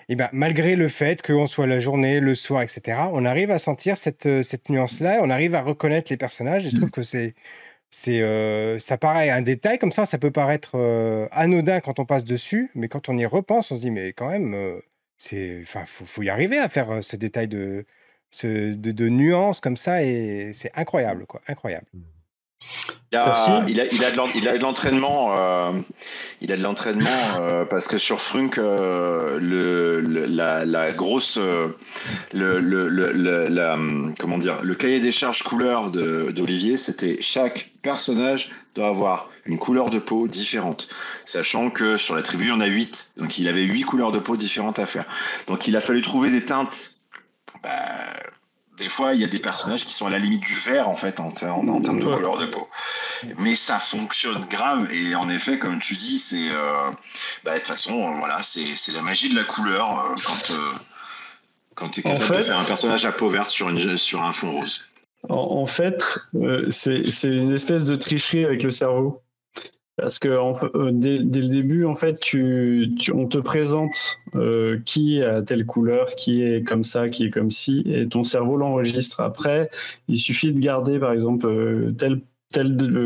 Speaker 1: Et ben, malgré le fait qu'on soit la journée, le soir, etc., on arrive à sentir cette, euh, cette nuance-là, on arrive à reconnaître les personnages, et je trouve mmh. que c'est, c'est, euh, ça paraît un détail comme ça, ça peut paraître euh, anodin quand on passe dessus, mais quand on y repense, on se dit, mais quand même, c'est, enfin, faut, faut, y arriver à faire ce détail de, ce, de, de nuances comme ça, et c'est incroyable, quoi, incroyable.
Speaker 3: Il a, il, a, il, a, de l'entraînement, euh, il a de l'entraînement euh, parce que sur Frunk, euh, le, la, grosse, le, le, la, comment dire, le cahier des charges couleur d'Olivier, c'était chaque personnage doit avoir une couleur de peau différente, sachant que sur la tribu, on a 8, donc il avait 8 couleurs de peau différentes à faire. Donc il a fallu trouver des teintes. Bah, des fois, il y a des personnages qui sont à la limite du vert, en fait, en, termes de couleur de peau. Mais ça fonctionne grave. Et en effet, comme tu dis, c'est. Euh, bah, de toute façon, voilà, c'est la magie de la couleur euh, quand, euh, quand tu es capable de faire un personnage à peau verte sur, une, sur un fond rose.
Speaker 5: En, fait, c'est une espèce de tricherie avec le cerveau. Parce que euh, dès, le début, en fait, on te présente euh, qui a telle couleur, qui est comme ça, qui est comme ci, et ton cerveau l'enregistre. Après, il suffit de garder, par exemple, euh, tel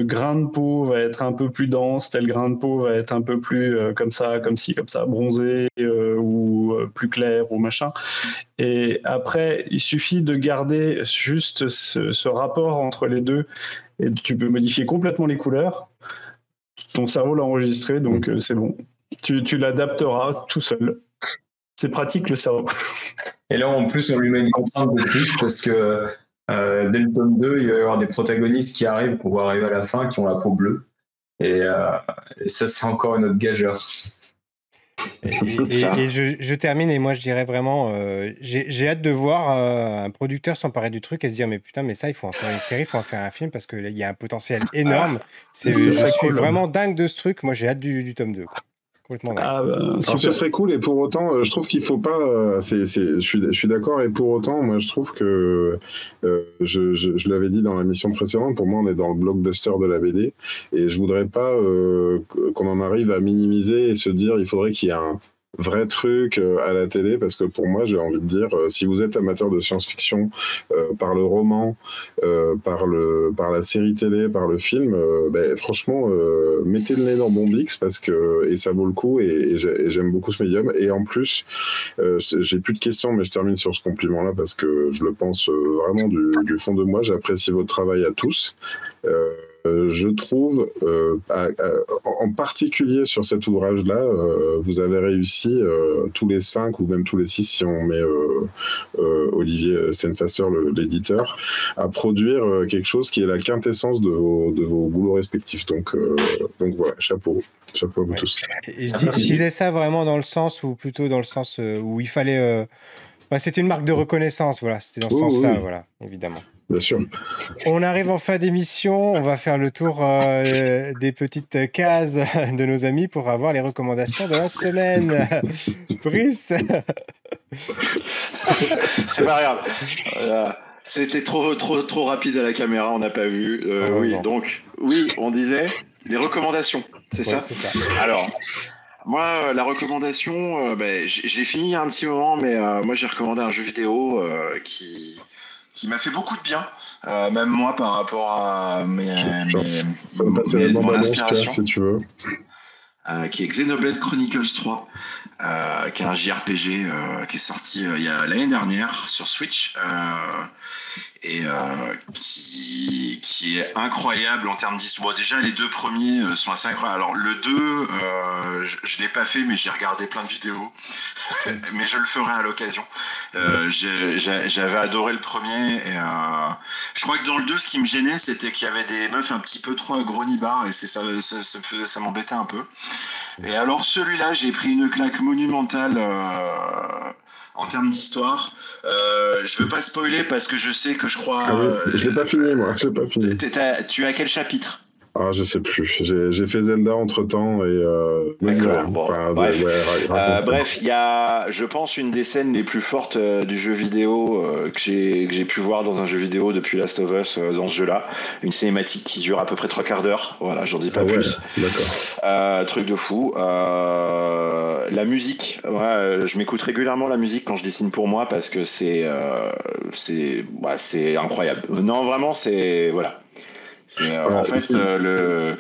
Speaker 5: grain de peau va être un peu plus dense, tel grain de peau va être un peu plus comme ça, comme ci, comme ça, bronzé ou plus clair ou machin. Et après, il suffit de garder juste ce rapport entre les deux et tu peux modifier complètement les couleurs ton cerveau l'a enregistré, donc euh, c'est bon. Tu, l'adapteras tout seul. C'est pratique le cerveau.
Speaker 4: Et là, en plus, on lui met une contrainte de plus parce que euh, dès le tome 2, il va y avoir des protagonistes qui arrivent, qu'on va arriver à la fin, qui ont la peau bleue. Et, euh, ça, c'est encore une autre gageur.
Speaker 1: Et, je, termine et moi je dirais vraiment, euh, j'ai hâte de voir euh, un producteur s'emparer du truc et se dire mais putain mais ça il faut en faire une série, il faut en faire un film parce qu'il y a un potentiel énorme. C'est, vraiment dingue de ce truc. Moi j'ai hâte du, tome 2.
Speaker 2: Ah, bah, ce serait cool et pour autant, euh, je trouve qu'il faut pas. Euh, c'est, je suis, je suis d'accord et pour autant, moi je trouve que euh, je, je, l'avais dit dans la mission précédente. Pour moi, on est dans le blockbuster de la BD et je voudrais pas qu'on en arrive à minimiser et se dire il faudrait qu'il y ait un vrai truc euh, à la télé parce que pour moi j'ai envie de dire euh, si vous êtes amateur de science-fiction euh, par le roman par le par la série télé par le film ben, franchement mettez le nez dans Bombix parce que et ça vaut le coup et, j'aime beaucoup ce médium. Et en plus j'ai plus de questions mais je termine sur ce compliment là parce que je le pense vraiment du, du fond de moi. J'apprécie votre travail à tous. Euh, je trouve, euh, en particulier sur cet ouvrage-là, euh, vous avez réussi tous les cinq ou même tous les six, si on met Olivier Senfasser, l'éditeur, à produire quelque chose qui est la quintessence de vos, de vos boulots respectifs. Donc, donc voilà, chapeau. Chapeau à vous tous.
Speaker 1: Et je, disais ça vraiment dans le sens, ou plutôt dans le sens où il fallait. Bah, c'était une marque de reconnaissance, voilà. C'était dans ce sens-là, voilà, évidemment.
Speaker 2: Bien sûr.
Speaker 1: On arrive en fin d'émission. On va faire le tour euh, des petites cases de nos amis pour avoir les recommandations de la semaine. Brice
Speaker 3: C'est pas grave. C'était trop, trop, trop rapide à la caméra, on n'a pas vu. Euh, ah, oui, donc, oui, on disait les recommandations, c'est ça, ça Alors, moi, la recommandation, euh, ben, j'ai fini un petit moment, mais moi j'ai recommandé un jeu vidéo qui, qui m'a fait beaucoup de bien, euh, même moi par rapport à mes,
Speaker 2: mon inspiration, si tu veux.
Speaker 3: Euh, qui est Xenoblade Chronicles 3, euh, qui est un JRPG qui est sorti il y a l'année dernière sur Switch et euh, qui, est incroyable en termes d'histoire. Bon, déjà, les deux premiers euh, sont assez incroyables. Alors, le 2, euh, je ne l'ai pas fait, mais j'ai regardé plein de vidéos. mais je le ferai à l'occasion. J'avais adoré le premier. Et, je crois que dans le 2, ce qui me gênait, c'était qu'il y avait des meufs un petit peu trop agronibards et ça, ça, ça, ça m'embêtait un peu. Et alors, celui-là, j'ai pris une claque monumentale en termes d'histoire. Euh, je veux pas spoiler parce que je sais que je crois.
Speaker 2: Ah euh, je l'ai pas fini moi, je l'ai pas fini.
Speaker 3: Tu as quel chapitre?
Speaker 2: Ah, je sais plus. J'ai fait Zelda entre temps et. Euh,
Speaker 3: bref, il y a, je pense, une des scènes les plus fortes euh, du jeu vidéo euh, que j'ai pu voir dans un jeu vidéo depuis Last of Us dans ce jeu-là. Une cinématique qui dure à peu près trois quarts d'heure. Voilà, j'en dis pas ah plus. D'accord. truc de fou. la musique, je m'écoute régulièrement la musique quand je dessine pour moi parce que c'est c'est c'est incroyable. Non, vraiment, c'est voilà. Euh, en fait, euh, le,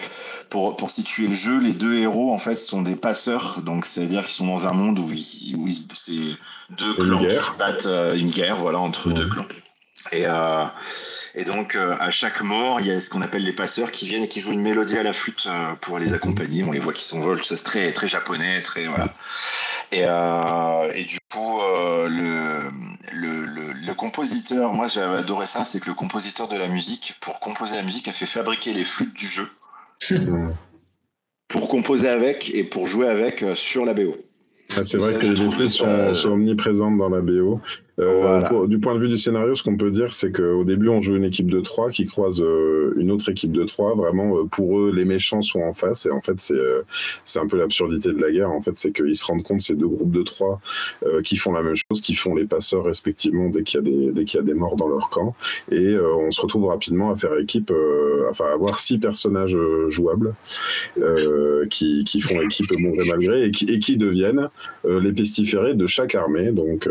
Speaker 3: pour, pour situer le jeu, les deux héros en fait sont des passeurs, donc c'est-à-dire qu'ils sont dans un monde où, où c'est deux clans qui se battent euh, une guerre, voilà, entre deux clans. Et, euh, et donc à chaque mort, il y a ce qu'on appelle les passeurs qui viennent et qui jouent une mélodie à la flûte pour les accompagner. On les voit qui s'envolent, c'est très très japonais, très voilà. Et, et du coup, le, le, le, le, compositeur, moi j'avais adoré ça, c'est que le compositeur de la musique, pour composer la musique, a fait fabriquer les flûtes du jeu. pour composer avec et pour jouer avec euh, sur la BO.
Speaker 2: Ah, c'est vrai que les flûtes sont, sont, omniprésentes dans la BO. Euh, du point de vue du scénario, ce qu'on peut dire, c'est qu'au début, on joue une équipe de trois qui croise euh, une autre équipe de trois. Vraiment, euh, pour eux, les méchants sont en face. Et en fait, c'est c'est un peu l'absurdité de la guerre. En fait, c'est qu'ils se rendent compte, ces deux groupes de trois, qui font la même chose, qui font les passeurs respectivement dès qu'il y a des dès qu'il y a des morts dans leur camp. Et on se retrouve rapidement à faire équipe, enfin, à avoir six personnages jouables qui, qui font équipe bon malgré et qui, et qui deviennent les pestiférés de chaque armée. Donc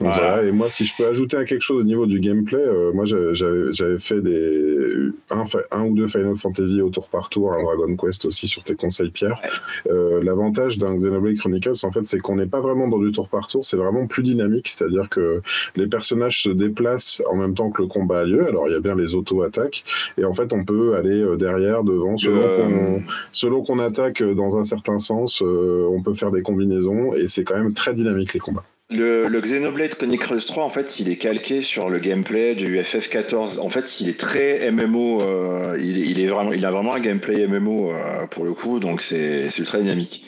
Speaker 2: et moi, si je peux ajouter quelque chose au niveau du gameplay, euh, moi j'avais fait des un, un, ou deux Final Fantasy au tour par tour, un Dragon Quest aussi sur tes conseils, Pierre. Euh, l'avantage d'un Xenoblade Chronicles, en fait, c'est qu'on n'est pas vraiment dans du tour par tour, c'est vraiment plus dynamique, c'est-à-dire que les personnages se déplacent en même temps que le combat a lieu. Alors il y a bien les auto-attaques, et en fait, on peut aller euh, derrière, devant, selon qu'on attaque dans un certain sens, on peut faire des combinaisons, et c'est quand même très dynamique les combats.
Speaker 3: Le, le, Xenoblade Chronicles 3, en fait, il est calqué sur le gameplay du FF14. En fait, il est très MMO. Euh, il, est vraiment, il a vraiment un gameplay MMO euh, pour le coup, donc c'est très dynamique.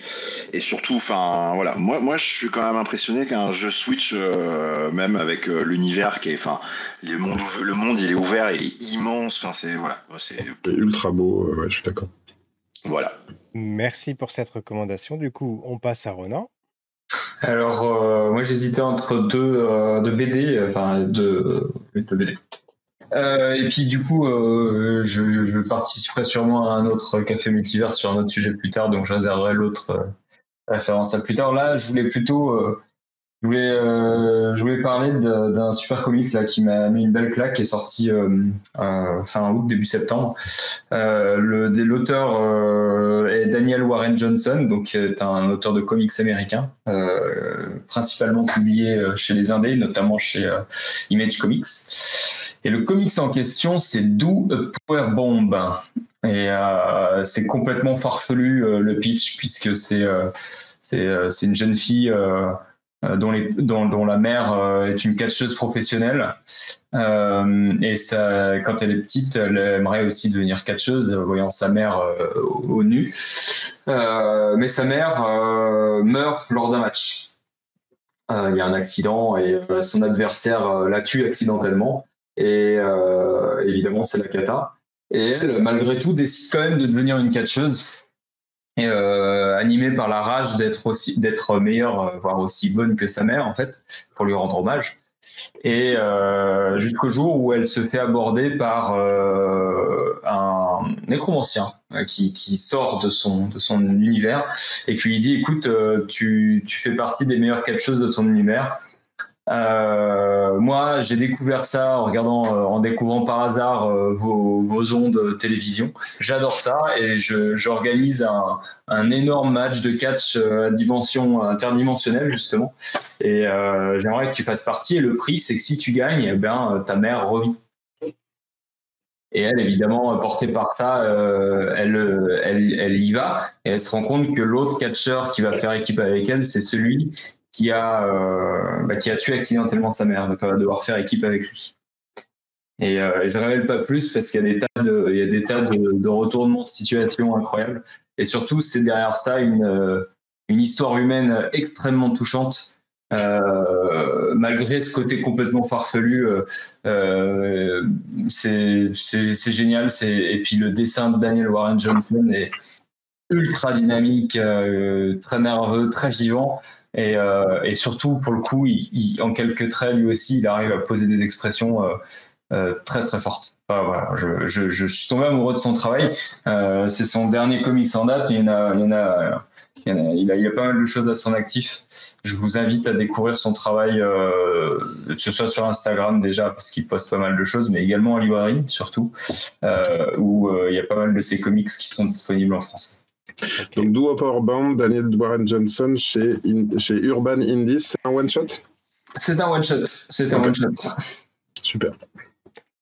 Speaker 3: Et surtout, enfin, voilà. Moi, moi, je suis quand même impressionné qu'un jeu Switch, euh, même avec l'univers qui est, enfin, le monde, le monde, il est ouvert, il est immense. Enfin, c'est voilà, c'est
Speaker 2: ultra beau. ouais, je suis d'accord.
Speaker 3: Voilà.
Speaker 1: Merci pour cette recommandation. Du coup, on passe à Ronan.
Speaker 4: Alors, euh, moi j'hésitais entre deux, euh, BD, enfin deux, BD. Euh, et puis du coup, je, participerai sûrement à un autre café multivers sur un autre sujet plus tard, donc je réserverai l'autre référence à plus tard. Là, je voulais plutôt je voulais, euh, je voulais parler d'un super comics là qui m'a mis une belle claque qui est sorti euh, euh, fin août début septembre. L'auteur est Daniel Warren Johnson, donc qui est un auteur de comics américain, principalement publié chez les Indés, notamment chez Image Comics. Et le comics en question, c'est Do a Power Bomb. Et c'est complètement farfelu le pitch puisque c'est c'est une jeune fille euh, dont, les, dont, la mère euh, est une catcheuse professionnelle. Euh, et ça, quand elle est petite, elle aimerait aussi devenir catcheuse, voyant sa mère au nu. mais sa mère meurt lors d'un match. Il y a un accident et son adversaire la tue accidentellement. Et évidemment, c'est la cata. Et elle, malgré tout, décide quand même de devenir une catcheuse euh, animée par la rage d'être aussi d'être meilleure, euh, voire aussi bonne que sa mère en fait, pour lui rendre hommage. Et euh, jusqu'au jour où elle se fait aborder par euh, un nécromancien euh, qui, qui, sort de son de son univers et qui lui dit écoute, tu, tu fais partie des meilleures choses de ton univers. Euh, moi, j'ai découvert ça en regardant, euh, en découvrant par hasard euh, vos, vos, ondes télévision. J'adore ça et j'organise un, un, énorme match de catch à dimension interdimensionnelle justement. Et j'aimerais que tu fasses partie. Et le prix, c'est que si tu gagnes, eh ben ta mère revit. Et elle, évidemment, portée par ça, elle, elle, elle y va et elle se rend compte que l'autre catcheur qui va faire équipe avec elle, c'est celui qui a, euh, bah, qui a tué accidentellement sa mère, donc elle va devoir faire équipe avec lui. Et, euh, je ne révèle pas plus parce qu'il y a des tas de, il y a des tas de, retournements de situation incroyables. Et surtout, c'est derrière ça une, euh, une histoire humaine extrêmement touchante. Malgré ce côté complètement farfelu, euh, c'est génial. Et puis le dessin de Daniel Warren Johnson est ultra dynamique, très nerveux, très vivant. Et, euh, et, surtout, pour le coup, en quelques traits, lui aussi, il arrive à poser des expressions euh, euh, très très fortes. Je, suis tombé amoureux de son travail. C'est son dernier comics en date. Il y a, il y a, pas mal de choses à son actif. Je vous invite à découvrir son travail, que ce soit sur Instagram déjà, parce qu'il poste pas mal de choses, mais également en librairie, surtout, où il y a pas mal de ses comics qui sont disponibles en français.
Speaker 2: Donc, Do Band, Daniel Warren Johnson chez, chez Urban Indies, c'est un one-shot
Speaker 4: C'est un one-shot. C'est un one-shot.
Speaker 2: Super.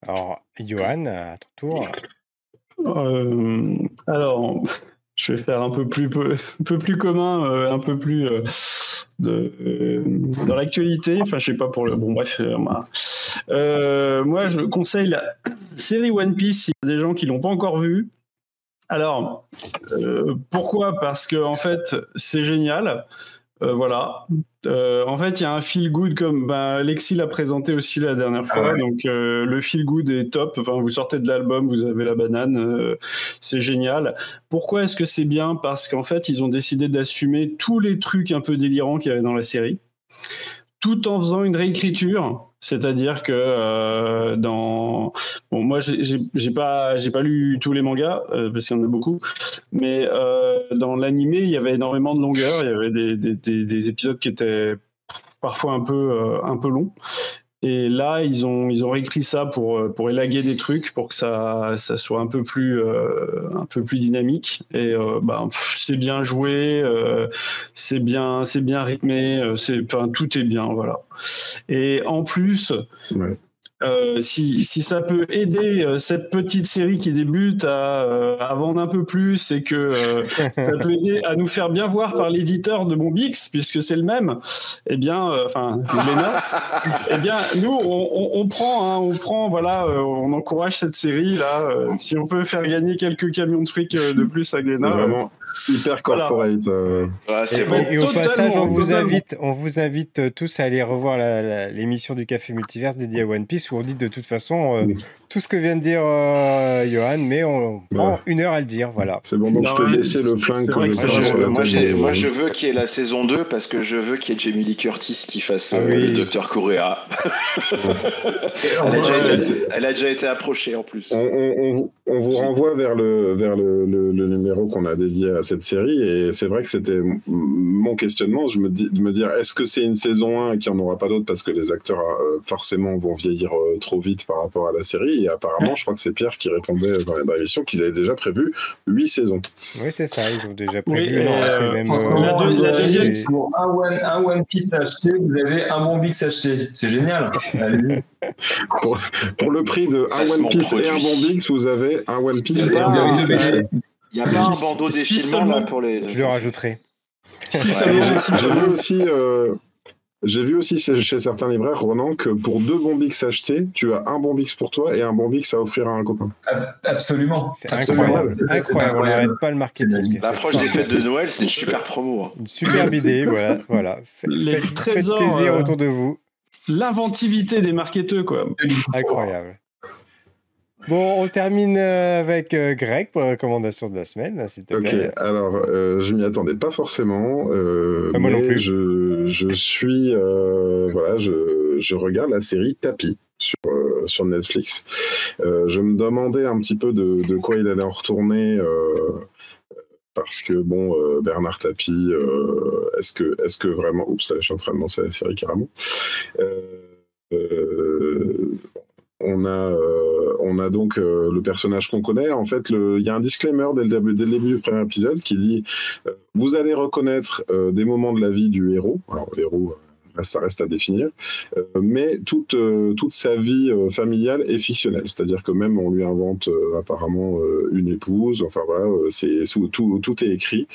Speaker 1: Alors, Johan, à ton tour.
Speaker 5: Euh, alors, je vais faire un peu plus, peu, un peu plus commun, euh, un peu plus euh, de, euh, dans l'actualité. Enfin, je sais pas pour le. Bon, bref. Euh, moi, je conseille la série One Piece. S'il y a des gens qui l'ont pas encore vue, alors, euh, pourquoi? Parce que en fait, c'est génial. Euh, voilà. Euh, en fait, il y a un feel good comme ben, Alexis l'a présenté aussi la dernière fois. Ah donc, le feel good est top. Enfin, vous sortez de l'album, vous avez la banane, c'est génial. Pourquoi est-ce que c'est bien? Parce qu'en fait, ils ont décidé d'assumer tous les trucs un peu délirants qu'il y avait dans la série, tout en faisant une réécriture. C'est-à-dire que euh, dans bon moi j'ai pas j'ai pas lu tous les mangas euh, parce qu'il y en a beaucoup, mais euh, dans l'animé il y avait énormément de longueur, il y avait des, des, des épisodes qui étaient parfois un peu un peu longs et là, ils ont, ils ont réécrit ça pour, euh, pour élaguer des trucs, pour que ça, ça soit un peu plus, euh, un peu plus dynamique. Et euh, bah, c'est bien joué, euh, c'est bien, c'est bien rythmé, c'est, enfin, tout est bien, voilà. Et en plus, ouais. Euh, si, si, ça peut aider euh, cette petite série qui débute à, euh, à vendre un peu plus et que ça peut aider à nous faire bien voir par l'éditeur de Bombix, puisque c'est le même, eh bien, enfin, Glénat, eh bien, nous, on, on, on prend, hein, on prend, voilà, on encourage cette série là. si on peut faire gagner quelques camions de fric de plus à Glénat.
Speaker 2: Vraiment hyper corporate.
Speaker 1: Voilà. Ouais, et, bon. et, au passage, on vous invite, on vous invite tous à aller revoir l'émission du Café Multiverse dédiée à One Piece 90 où on dit de toute façon tout ce que vient de dire Johan, mais on prend une heure à le dire. Voilà.
Speaker 2: C'est bon, donc je peux laisser le flingue
Speaker 3: moi, je veux qu'il y ait la saison 2 parce que je veux qu'il y ait Jamie Lee Curtis qui fasse ah le docteur Correa. elle, a déjà été, approchée en plus.
Speaker 2: On, vous renvoie vers le, vers le, numéro qu'on a dédié à cette série et c'est vrai que c'était mon questionnement. Je me dis, de me dire est-ce que c'est une saison 1 et qu'il n'y en aura pas d'autres parce que les acteurs euh, forcément vont vieillir euh, trop vite par rapport à la série? Et apparemment, je crois que c'est Pierre qui répondait dans l'émission qu'ils avaient déjà prévu 8 saisons.
Speaker 1: Oui, c'est ça, ils ont déjà prévu. non,
Speaker 4: c'est même, pour un one, un one Piece acheté, vous avez un bon Bix acheté. C'est génial.
Speaker 2: pour, pour, le prix de un One Piece et un bon Bix, vous avez un One Piece et un bon Bix acheté.
Speaker 3: Il y a pas un bandeau défilement là pour les.
Speaker 1: Je le rajouterai.
Speaker 2: Si ça J'ai vu aussi. Euh, j'ai vu aussi chez certains libraires, Ronan, que pour deux Bombix achetés, tu as un Bombix pour toi et un Bombix à offrir à un copain.
Speaker 4: Absolument.
Speaker 1: C'est incroyable. incroyable. On n'arrête pas le marketing.
Speaker 3: L'approche des fêtes de Noël, c'est une super promo.
Speaker 1: Hein. Une superbe idée, voilà. voilà. Les faites, trésors, faites plaisir euh, autour de vous.
Speaker 5: L'inventivité des marketeurs, quoi.
Speaker 1: Incroyable. Bon, on termine euh, avec euh, Greg pour la recommandation de la semaine, s'il te plaît.
Speaker 2: Ok, alors euh, je m'y attendais pas forcément. moi non plus. Je, je suis, voilà, je, je, regarde la série Tapis sur, sur Netflix. je me demandais un petit peu de, de quoi il allait en retourner. parce que bon, Bernard Tapie, est-ce que, est-ce que vraiment, oups, je suis en train de lancer la série carrément. On a, euh, on a donc euh, le personnage qu'on connaît. En fait, il y a un disclaimer dès le, début, du premier épisode qui dit euh, Vous allez reconnaître des moments de la vie du héros. Alors, héros, ça reste à définir, mais toute, toute sa vie familiale est fictionnelle. C'est-à-dire que même on lui invente apparemment une épouse. Enfin voilà, c'est tout, tout est écrit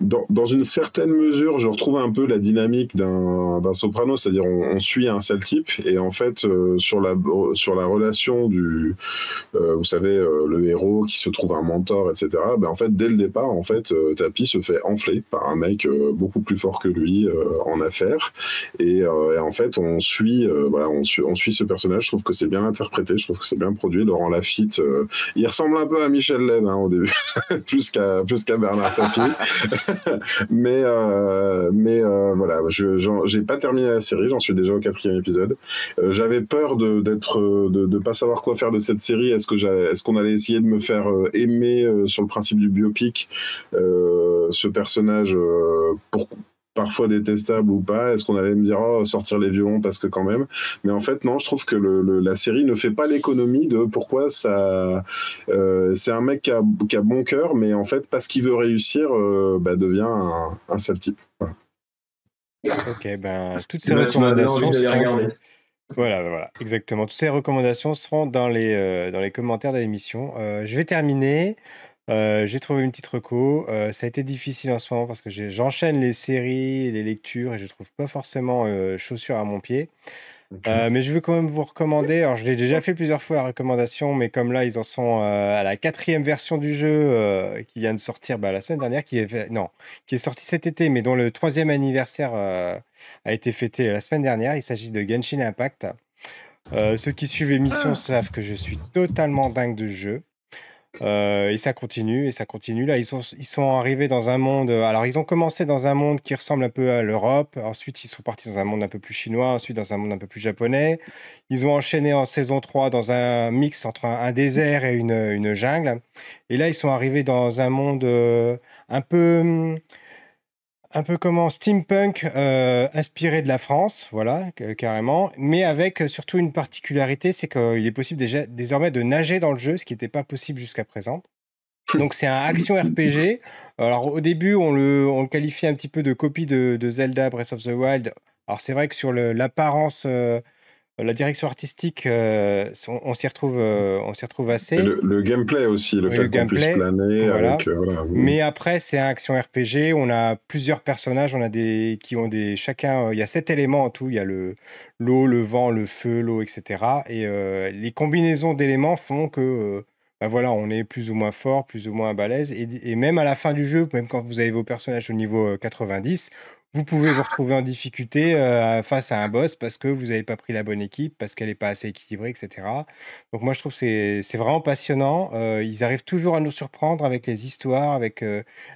Speaker 2: dans, dans, une certaine mesure, je retrouve un peu la dynamique d'un soprano, c'est-à-dire on, suit un seul type et en fait euh, sur la sur la relation du, euh, vous savez, euh, le héros qui se trouve un mentor, etc. Ben en fait dès le départ, en fait, Tapi se fait enfler par un mec beaucoup plus fort que lui en affaires et, et, en fait on suit, voilà, on suit, on suit ce personnage. Je trouve que c'est bien interprété, je trouve que c'est bien produit. Laurent Lafitte, il ressemble un peu à Michel Leb hein, au début, plus qu'à qu'à Bernard Tapie. mais euh, mais euh, voilà, je j'ai pas terminé la série, j'en suis déjà au quatrième épisode. Euh, j'avais peur de d'être de, de pas savoir quoi faire de cette série. Est-ce que est-ce qu'on allait essayer de me faire aimer sur le principe du biopic ce personnage pour parfois détestable ou pas Est-ce qu'on allait me dire oh, sortir les violons parce que quand même? Mais en fait, non, je trouve que le, la série ne fait pas l'économie de pourquoi ça. Euh, c'est un mec qui a, qui a, bon cœur, mais en fait, parce qu'il veut réussir, euh, bah, devient un, un sale type.
Speaker 1: Ok, ben toutes ces recommandations. Seront... Voilà, voilà, exactement. Toutes ces recommandations seront dans les, euh, dans les commentaires de l'émission. je vais terminer. Euh, j'ai trouvé une petite reco. Euh, ça a été difficile en ce moment parce que j'enchaîne les séries, les lectures et je trouve pas forcément euh, chaussures à mon pied. mais je veux quand même vous recommander. Alors, je l'ai déjà fait plusieurs fois la recommandation, mais comme là, ils en sont à la quatrième version du jeu qui vient de sortir bah, la semaine dernière, qui est non, qui est sortie cet été, mais dont le troisième anniversaire a été fêté la semaine dernière. Il s'agit de Genshin Impact. ceux qui suivent l'émission ah. savent que je suis totalement dingue de ce jeu. Euh, et ça continue, et ça continue. Là, ils sont, ils sont arrivés dans un monde. Alors, ils ont commencé dans un monde qui ressemble un peu à l'Europe. Ensuite, ils sont partis dans un monde un peu plus chinois. Ensuite, dans un monde un peu plus japonais. Ils ont enchaîné en saison 3 dans un mix entre un, désert et une, une, jungle. Et là, ils sont arrivés dans un monde euh, un peu hum, un peu comment steampunk euh, inspiré de la France, voilà, carrément, mais avec euh, surtout une particularité, c'est qu'il est possible déjà, désormais de nager dans le jeu, ce qui n'était pas possible jusqu'à présent. Donc c'est un action RPG. Alors au début, on le, on le qualifie un petit peu de copie de, Zelda Breath of the Wild. Alors c'est vrai que sur l'apparence euh, la direction artistique, euh, on, s'y retrouve, euh, on s'y retrouve assez.
Speaker 2: Le, gameplay aussi, le fait qu'on puisse planer. Avec, euh,
Speaker 1: Mais après, c'est un action RPG. On a plusieurs personnages. On a des qui ont des chacun. Il y a sept éléments en tout. Il y a le l'eau, le vent, le feu, l'eau, etc. Et les combinaisons d'éléments font que bah voilà, on est plus ou moins fort, plus ou moins balèze. Et, et, même à la fin du jeu, même quand vous avez vos personnages au niveau 90, vous pouvez vous retrouver en difficulté face à un boss parce que vous n'avez pas pris la bonne équipe, parce qu'elle n'est pas assez équilibrée, etc. Donc moi je trouve que c'est vraiment passionnant. ils arrivent toujours à nous surprendre avec les histoires, avec,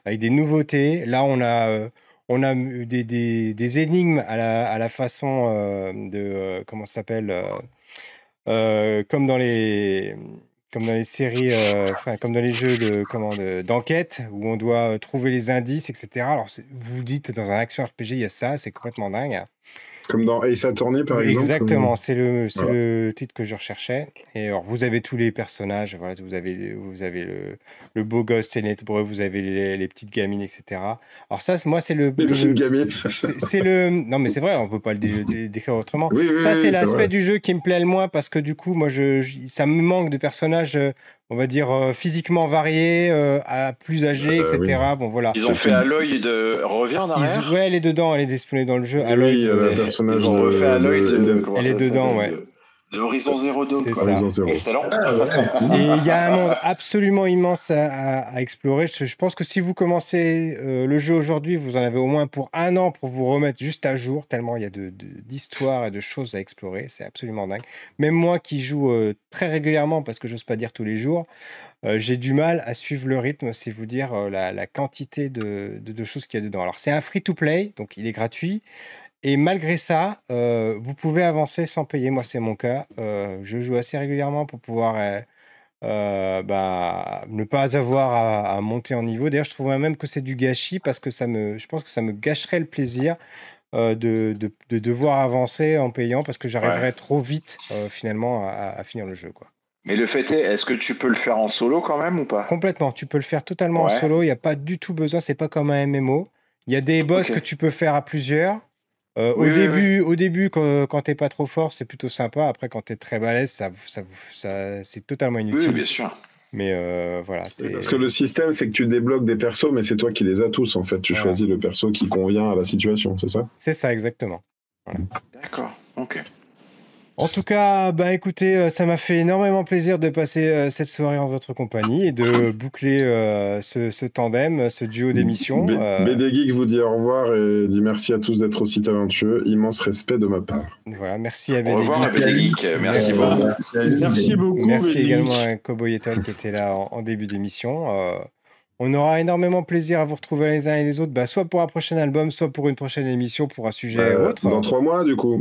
Speaker 1: avec des nouveautés. Là on a on a des, des, énigmes à la, à la façon de comment ça s'appelle comme dans les comme dans les séries, euh, comme dans les jeux de, d'enquête, où on doit trouver les indices, etc. Alors, vous vous dites, dans un action RPG, il y a ça, c'est complètement dingue.
Speaker 2: Comme dans Ace Attorney, par exemple.
Speaker 1: Exactement, c'est le, le titre que je recherchais. Et alors, vous avez tous les personnages. Voilà, vous avez, vous avez le, le beau gosse ténébreux, vous avez les, les, petites gamines, etc. Alors ça, moi, c'est le.
Speaker 2: Les petites gamines.
Speaker 1: C'est le. Non, mais c'est vrai, on peut pas le décrire autrement. ça, c'est l'aspect du jeu qui me plaît le moins parce que du coup, moi, je, ça me manque de personnages euh, on va dire, euh, physiquement variés, euh, à plus âgés, euh, etc. Bon, voilà.
Speaker 3: Ils ont fait Aloy de revient en arrière.
Speaker 1: ouais, elle est dedans, elle est disponible dans le jeu.
Speaker 2: Aloy, oui, personnage
Speaker 3: ils ont refait Aloy de,
Speaker 1: elle est dedans, ouais.
Speaker 3: L'Horizon Zero Dawn.
Speaker 1: C'est ça.
Speaker 3: Excellent.
Speaker 1: Et il y a un monde absolument immense à, explorer. Je, pense que si vous commencez euh, le jeu aujourd'hui, vous en avez au moins pour un an pour vous remettre juste à jour, tellement il y a d'histoires de, et de choses à explorer. C'est absolument dingue. Même moi qui joue euh, très régulièrement, parce que j'ose pas dire tous les jours, euh, j'ai du mal à suivre le rythme, c'est vous dire la, quantité de, de choses qu'il y a dedans. Alors c'est un free-to-play, donc il est gratuit. Et malgré ça, euh, vous pouvez avancer sans payer. Moi, c'est mon cas. Euh, je joue assez régulièrement pour pouvoir euh, bah, ne pas avoir à, monter en niveau. D'ailleurs, je trouve même que c'est du gâchis parce que ça me, je pense que ça me gâcherait le plaisir de, de, devoir avancer en payant parce que j'arriverais trop vite finalement à, finir le jeu. Quoi.
Speaker 3: Mais le fait est, est-ce que tu peux le faire en solo quand même ou pas?
Speaker 1: Complètement. Tu peux le faire totalement en solo. Il n'y a pas du tout besoin. C'est pas comme un MMO. Il y a des boss que tu peux faire à plusieurs. Euh, au, début, au début, quand, quand t'es pas trop fort, c'est plutôt sympa. Après, quand t'es très balèze, ça, ça, ça c'est totalement inutile.
Speaker 3: Oui, bien sûr.
Speaker 1: Mais euh, voilà.
Speaker 2: Parce que le système, c'est que tu débloques des persos, mais c'est toi qui les as tous. En fait, tu choisis le perso qui convient à la situation, c'est ça?
Speaker 1: C'est ça, exactement.
Speaker 3: D'accord, ok.
Speaker 1: En tout cas, bah écoutez, euh, ça m'a fait énormément plaisir de passer euh, cette soirée en votre compagnie et de boucler euh, ce, tandem, ce duo d'émissions.
Speaker 2: BD Geek vous dit au revoir et dit merci à tous d'être aussi talentueux. Immense respect de ma part.
Speaker 1: Voilà, merci à BD
Speaker 3: Au revoir Geek. Merci, beaucoup.
Speaker 5: Merci, beaucoup.
Speaker 1: Merci également à Cowboy qui était là en début d'émission. On aura énormément plaisir à vous retrouver les uns et les autres, bah, soit pour un prochain album, soit pour une prochaine émission, pour un sujet euh, autre.
Speaker 2: Dans trois mois, du coup.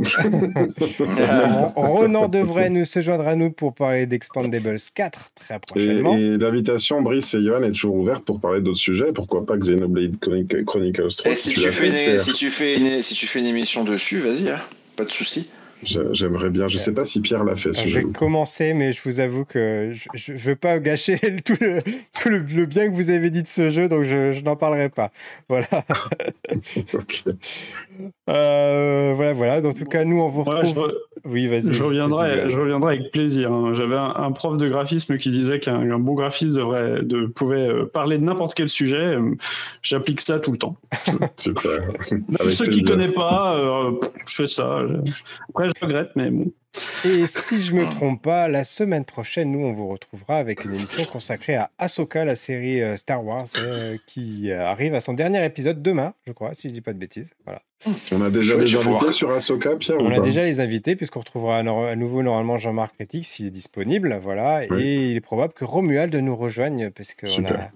Speaker 1: Renan devrait nous se joindre à nous pour parler d'Expandables 4 très prochainement.
Speaker 2: Et, l'invitation, Brice et Johan, est toujours ouverte pour parler d'autres sujets. Pourquoi pas Xenoblade Chronicles 3
Speaker 3: si, tu, fais si, tu fais une, si tu fais une émission dessus, vas-y, hein. pas de souci.
Speaker 2: J'aimerais bien. Je ne sais pas si Pierre l'a fait.
Speaker 1: J'ai commencé, mais je vous avoue que je ne veux pas gâcher tout, le, tout le, bien que vous avez dit de ce jeu, donc je, n'en parlerai pas. Voilà. Euh, voilà, voilà. En tout cas, nous, on vous retrouve. Oui, vas-y.
Speaker 5: Je reviendrai, je reviendrai avec plaisir. Hein. J'avais un, prof de graphisme qui disait qu'un bon graphiste devrait, de, pouvait euh, parler de n'importe quel sujet. J'applique ça tout le temps.
Speaker 2: Super.
Speaker 5: Ceux qui ne connaissent pas, euh, je fais ça. Après, je regrette, mais bon.
Speaker 1: Et si je me trompe pas, la semaine prochaine, nous, on vous retrouvera avec une émission consacrée à Ahsoka, la série euh, Star Wars, euh, qui arrive à son dernier épisode demain, je crois, si je dis pas de bêtises. Voilà.
Speaker 2: On a déjà les invités sur Pierre
Speaker 1: On a déjà les invités, puisqu'on retrouvera à nouveau normalement Jean-Marc Critique s'il est disponible. Voilà. Et il est probable que Romuald nous rejoigne, parce qu'on a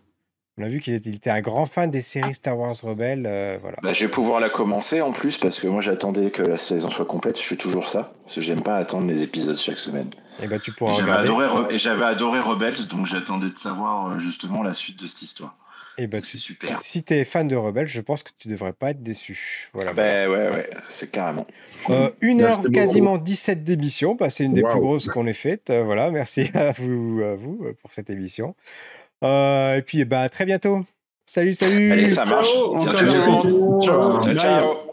Speaker 1: on a vu qu'il était, un grand fan des séries Star Wars Rebelles. Euh, voilà.
Speaker 3: Bah, je vais pouvoir la commencer en plus parce que moi j'attendais que la saison soit complète. Je fais toujours ça parce que j'aime pas attendre les épisodes chaque semaine.
Speaker 1: Et eh bah tu pourras
Speaker 3: j'avais adoré, et j'avais adoré Rebels donc j'attendais de savoir euh, justement la suite de cette histoire.
Speaker 1: Et eh bah, c'est super. Si tu es fan de Rebels, je pense que tu devrais pas être déçu. Voilà.
Speaker 3: Bah, ouais, ouais, c'est carrément.
Speaker 1: Euh, une heure quasiment 17 d'émission. Bah, c'est une des plus grosses qu'on ait faites. voilà, merci à vous, à vous pour cette émission. Euh, et puis, bah, à très bientôt. Salut, salut.
Speaker 3: Allez, ça marche.
Speaker 5: Ciao, ciao. ciao. ciao.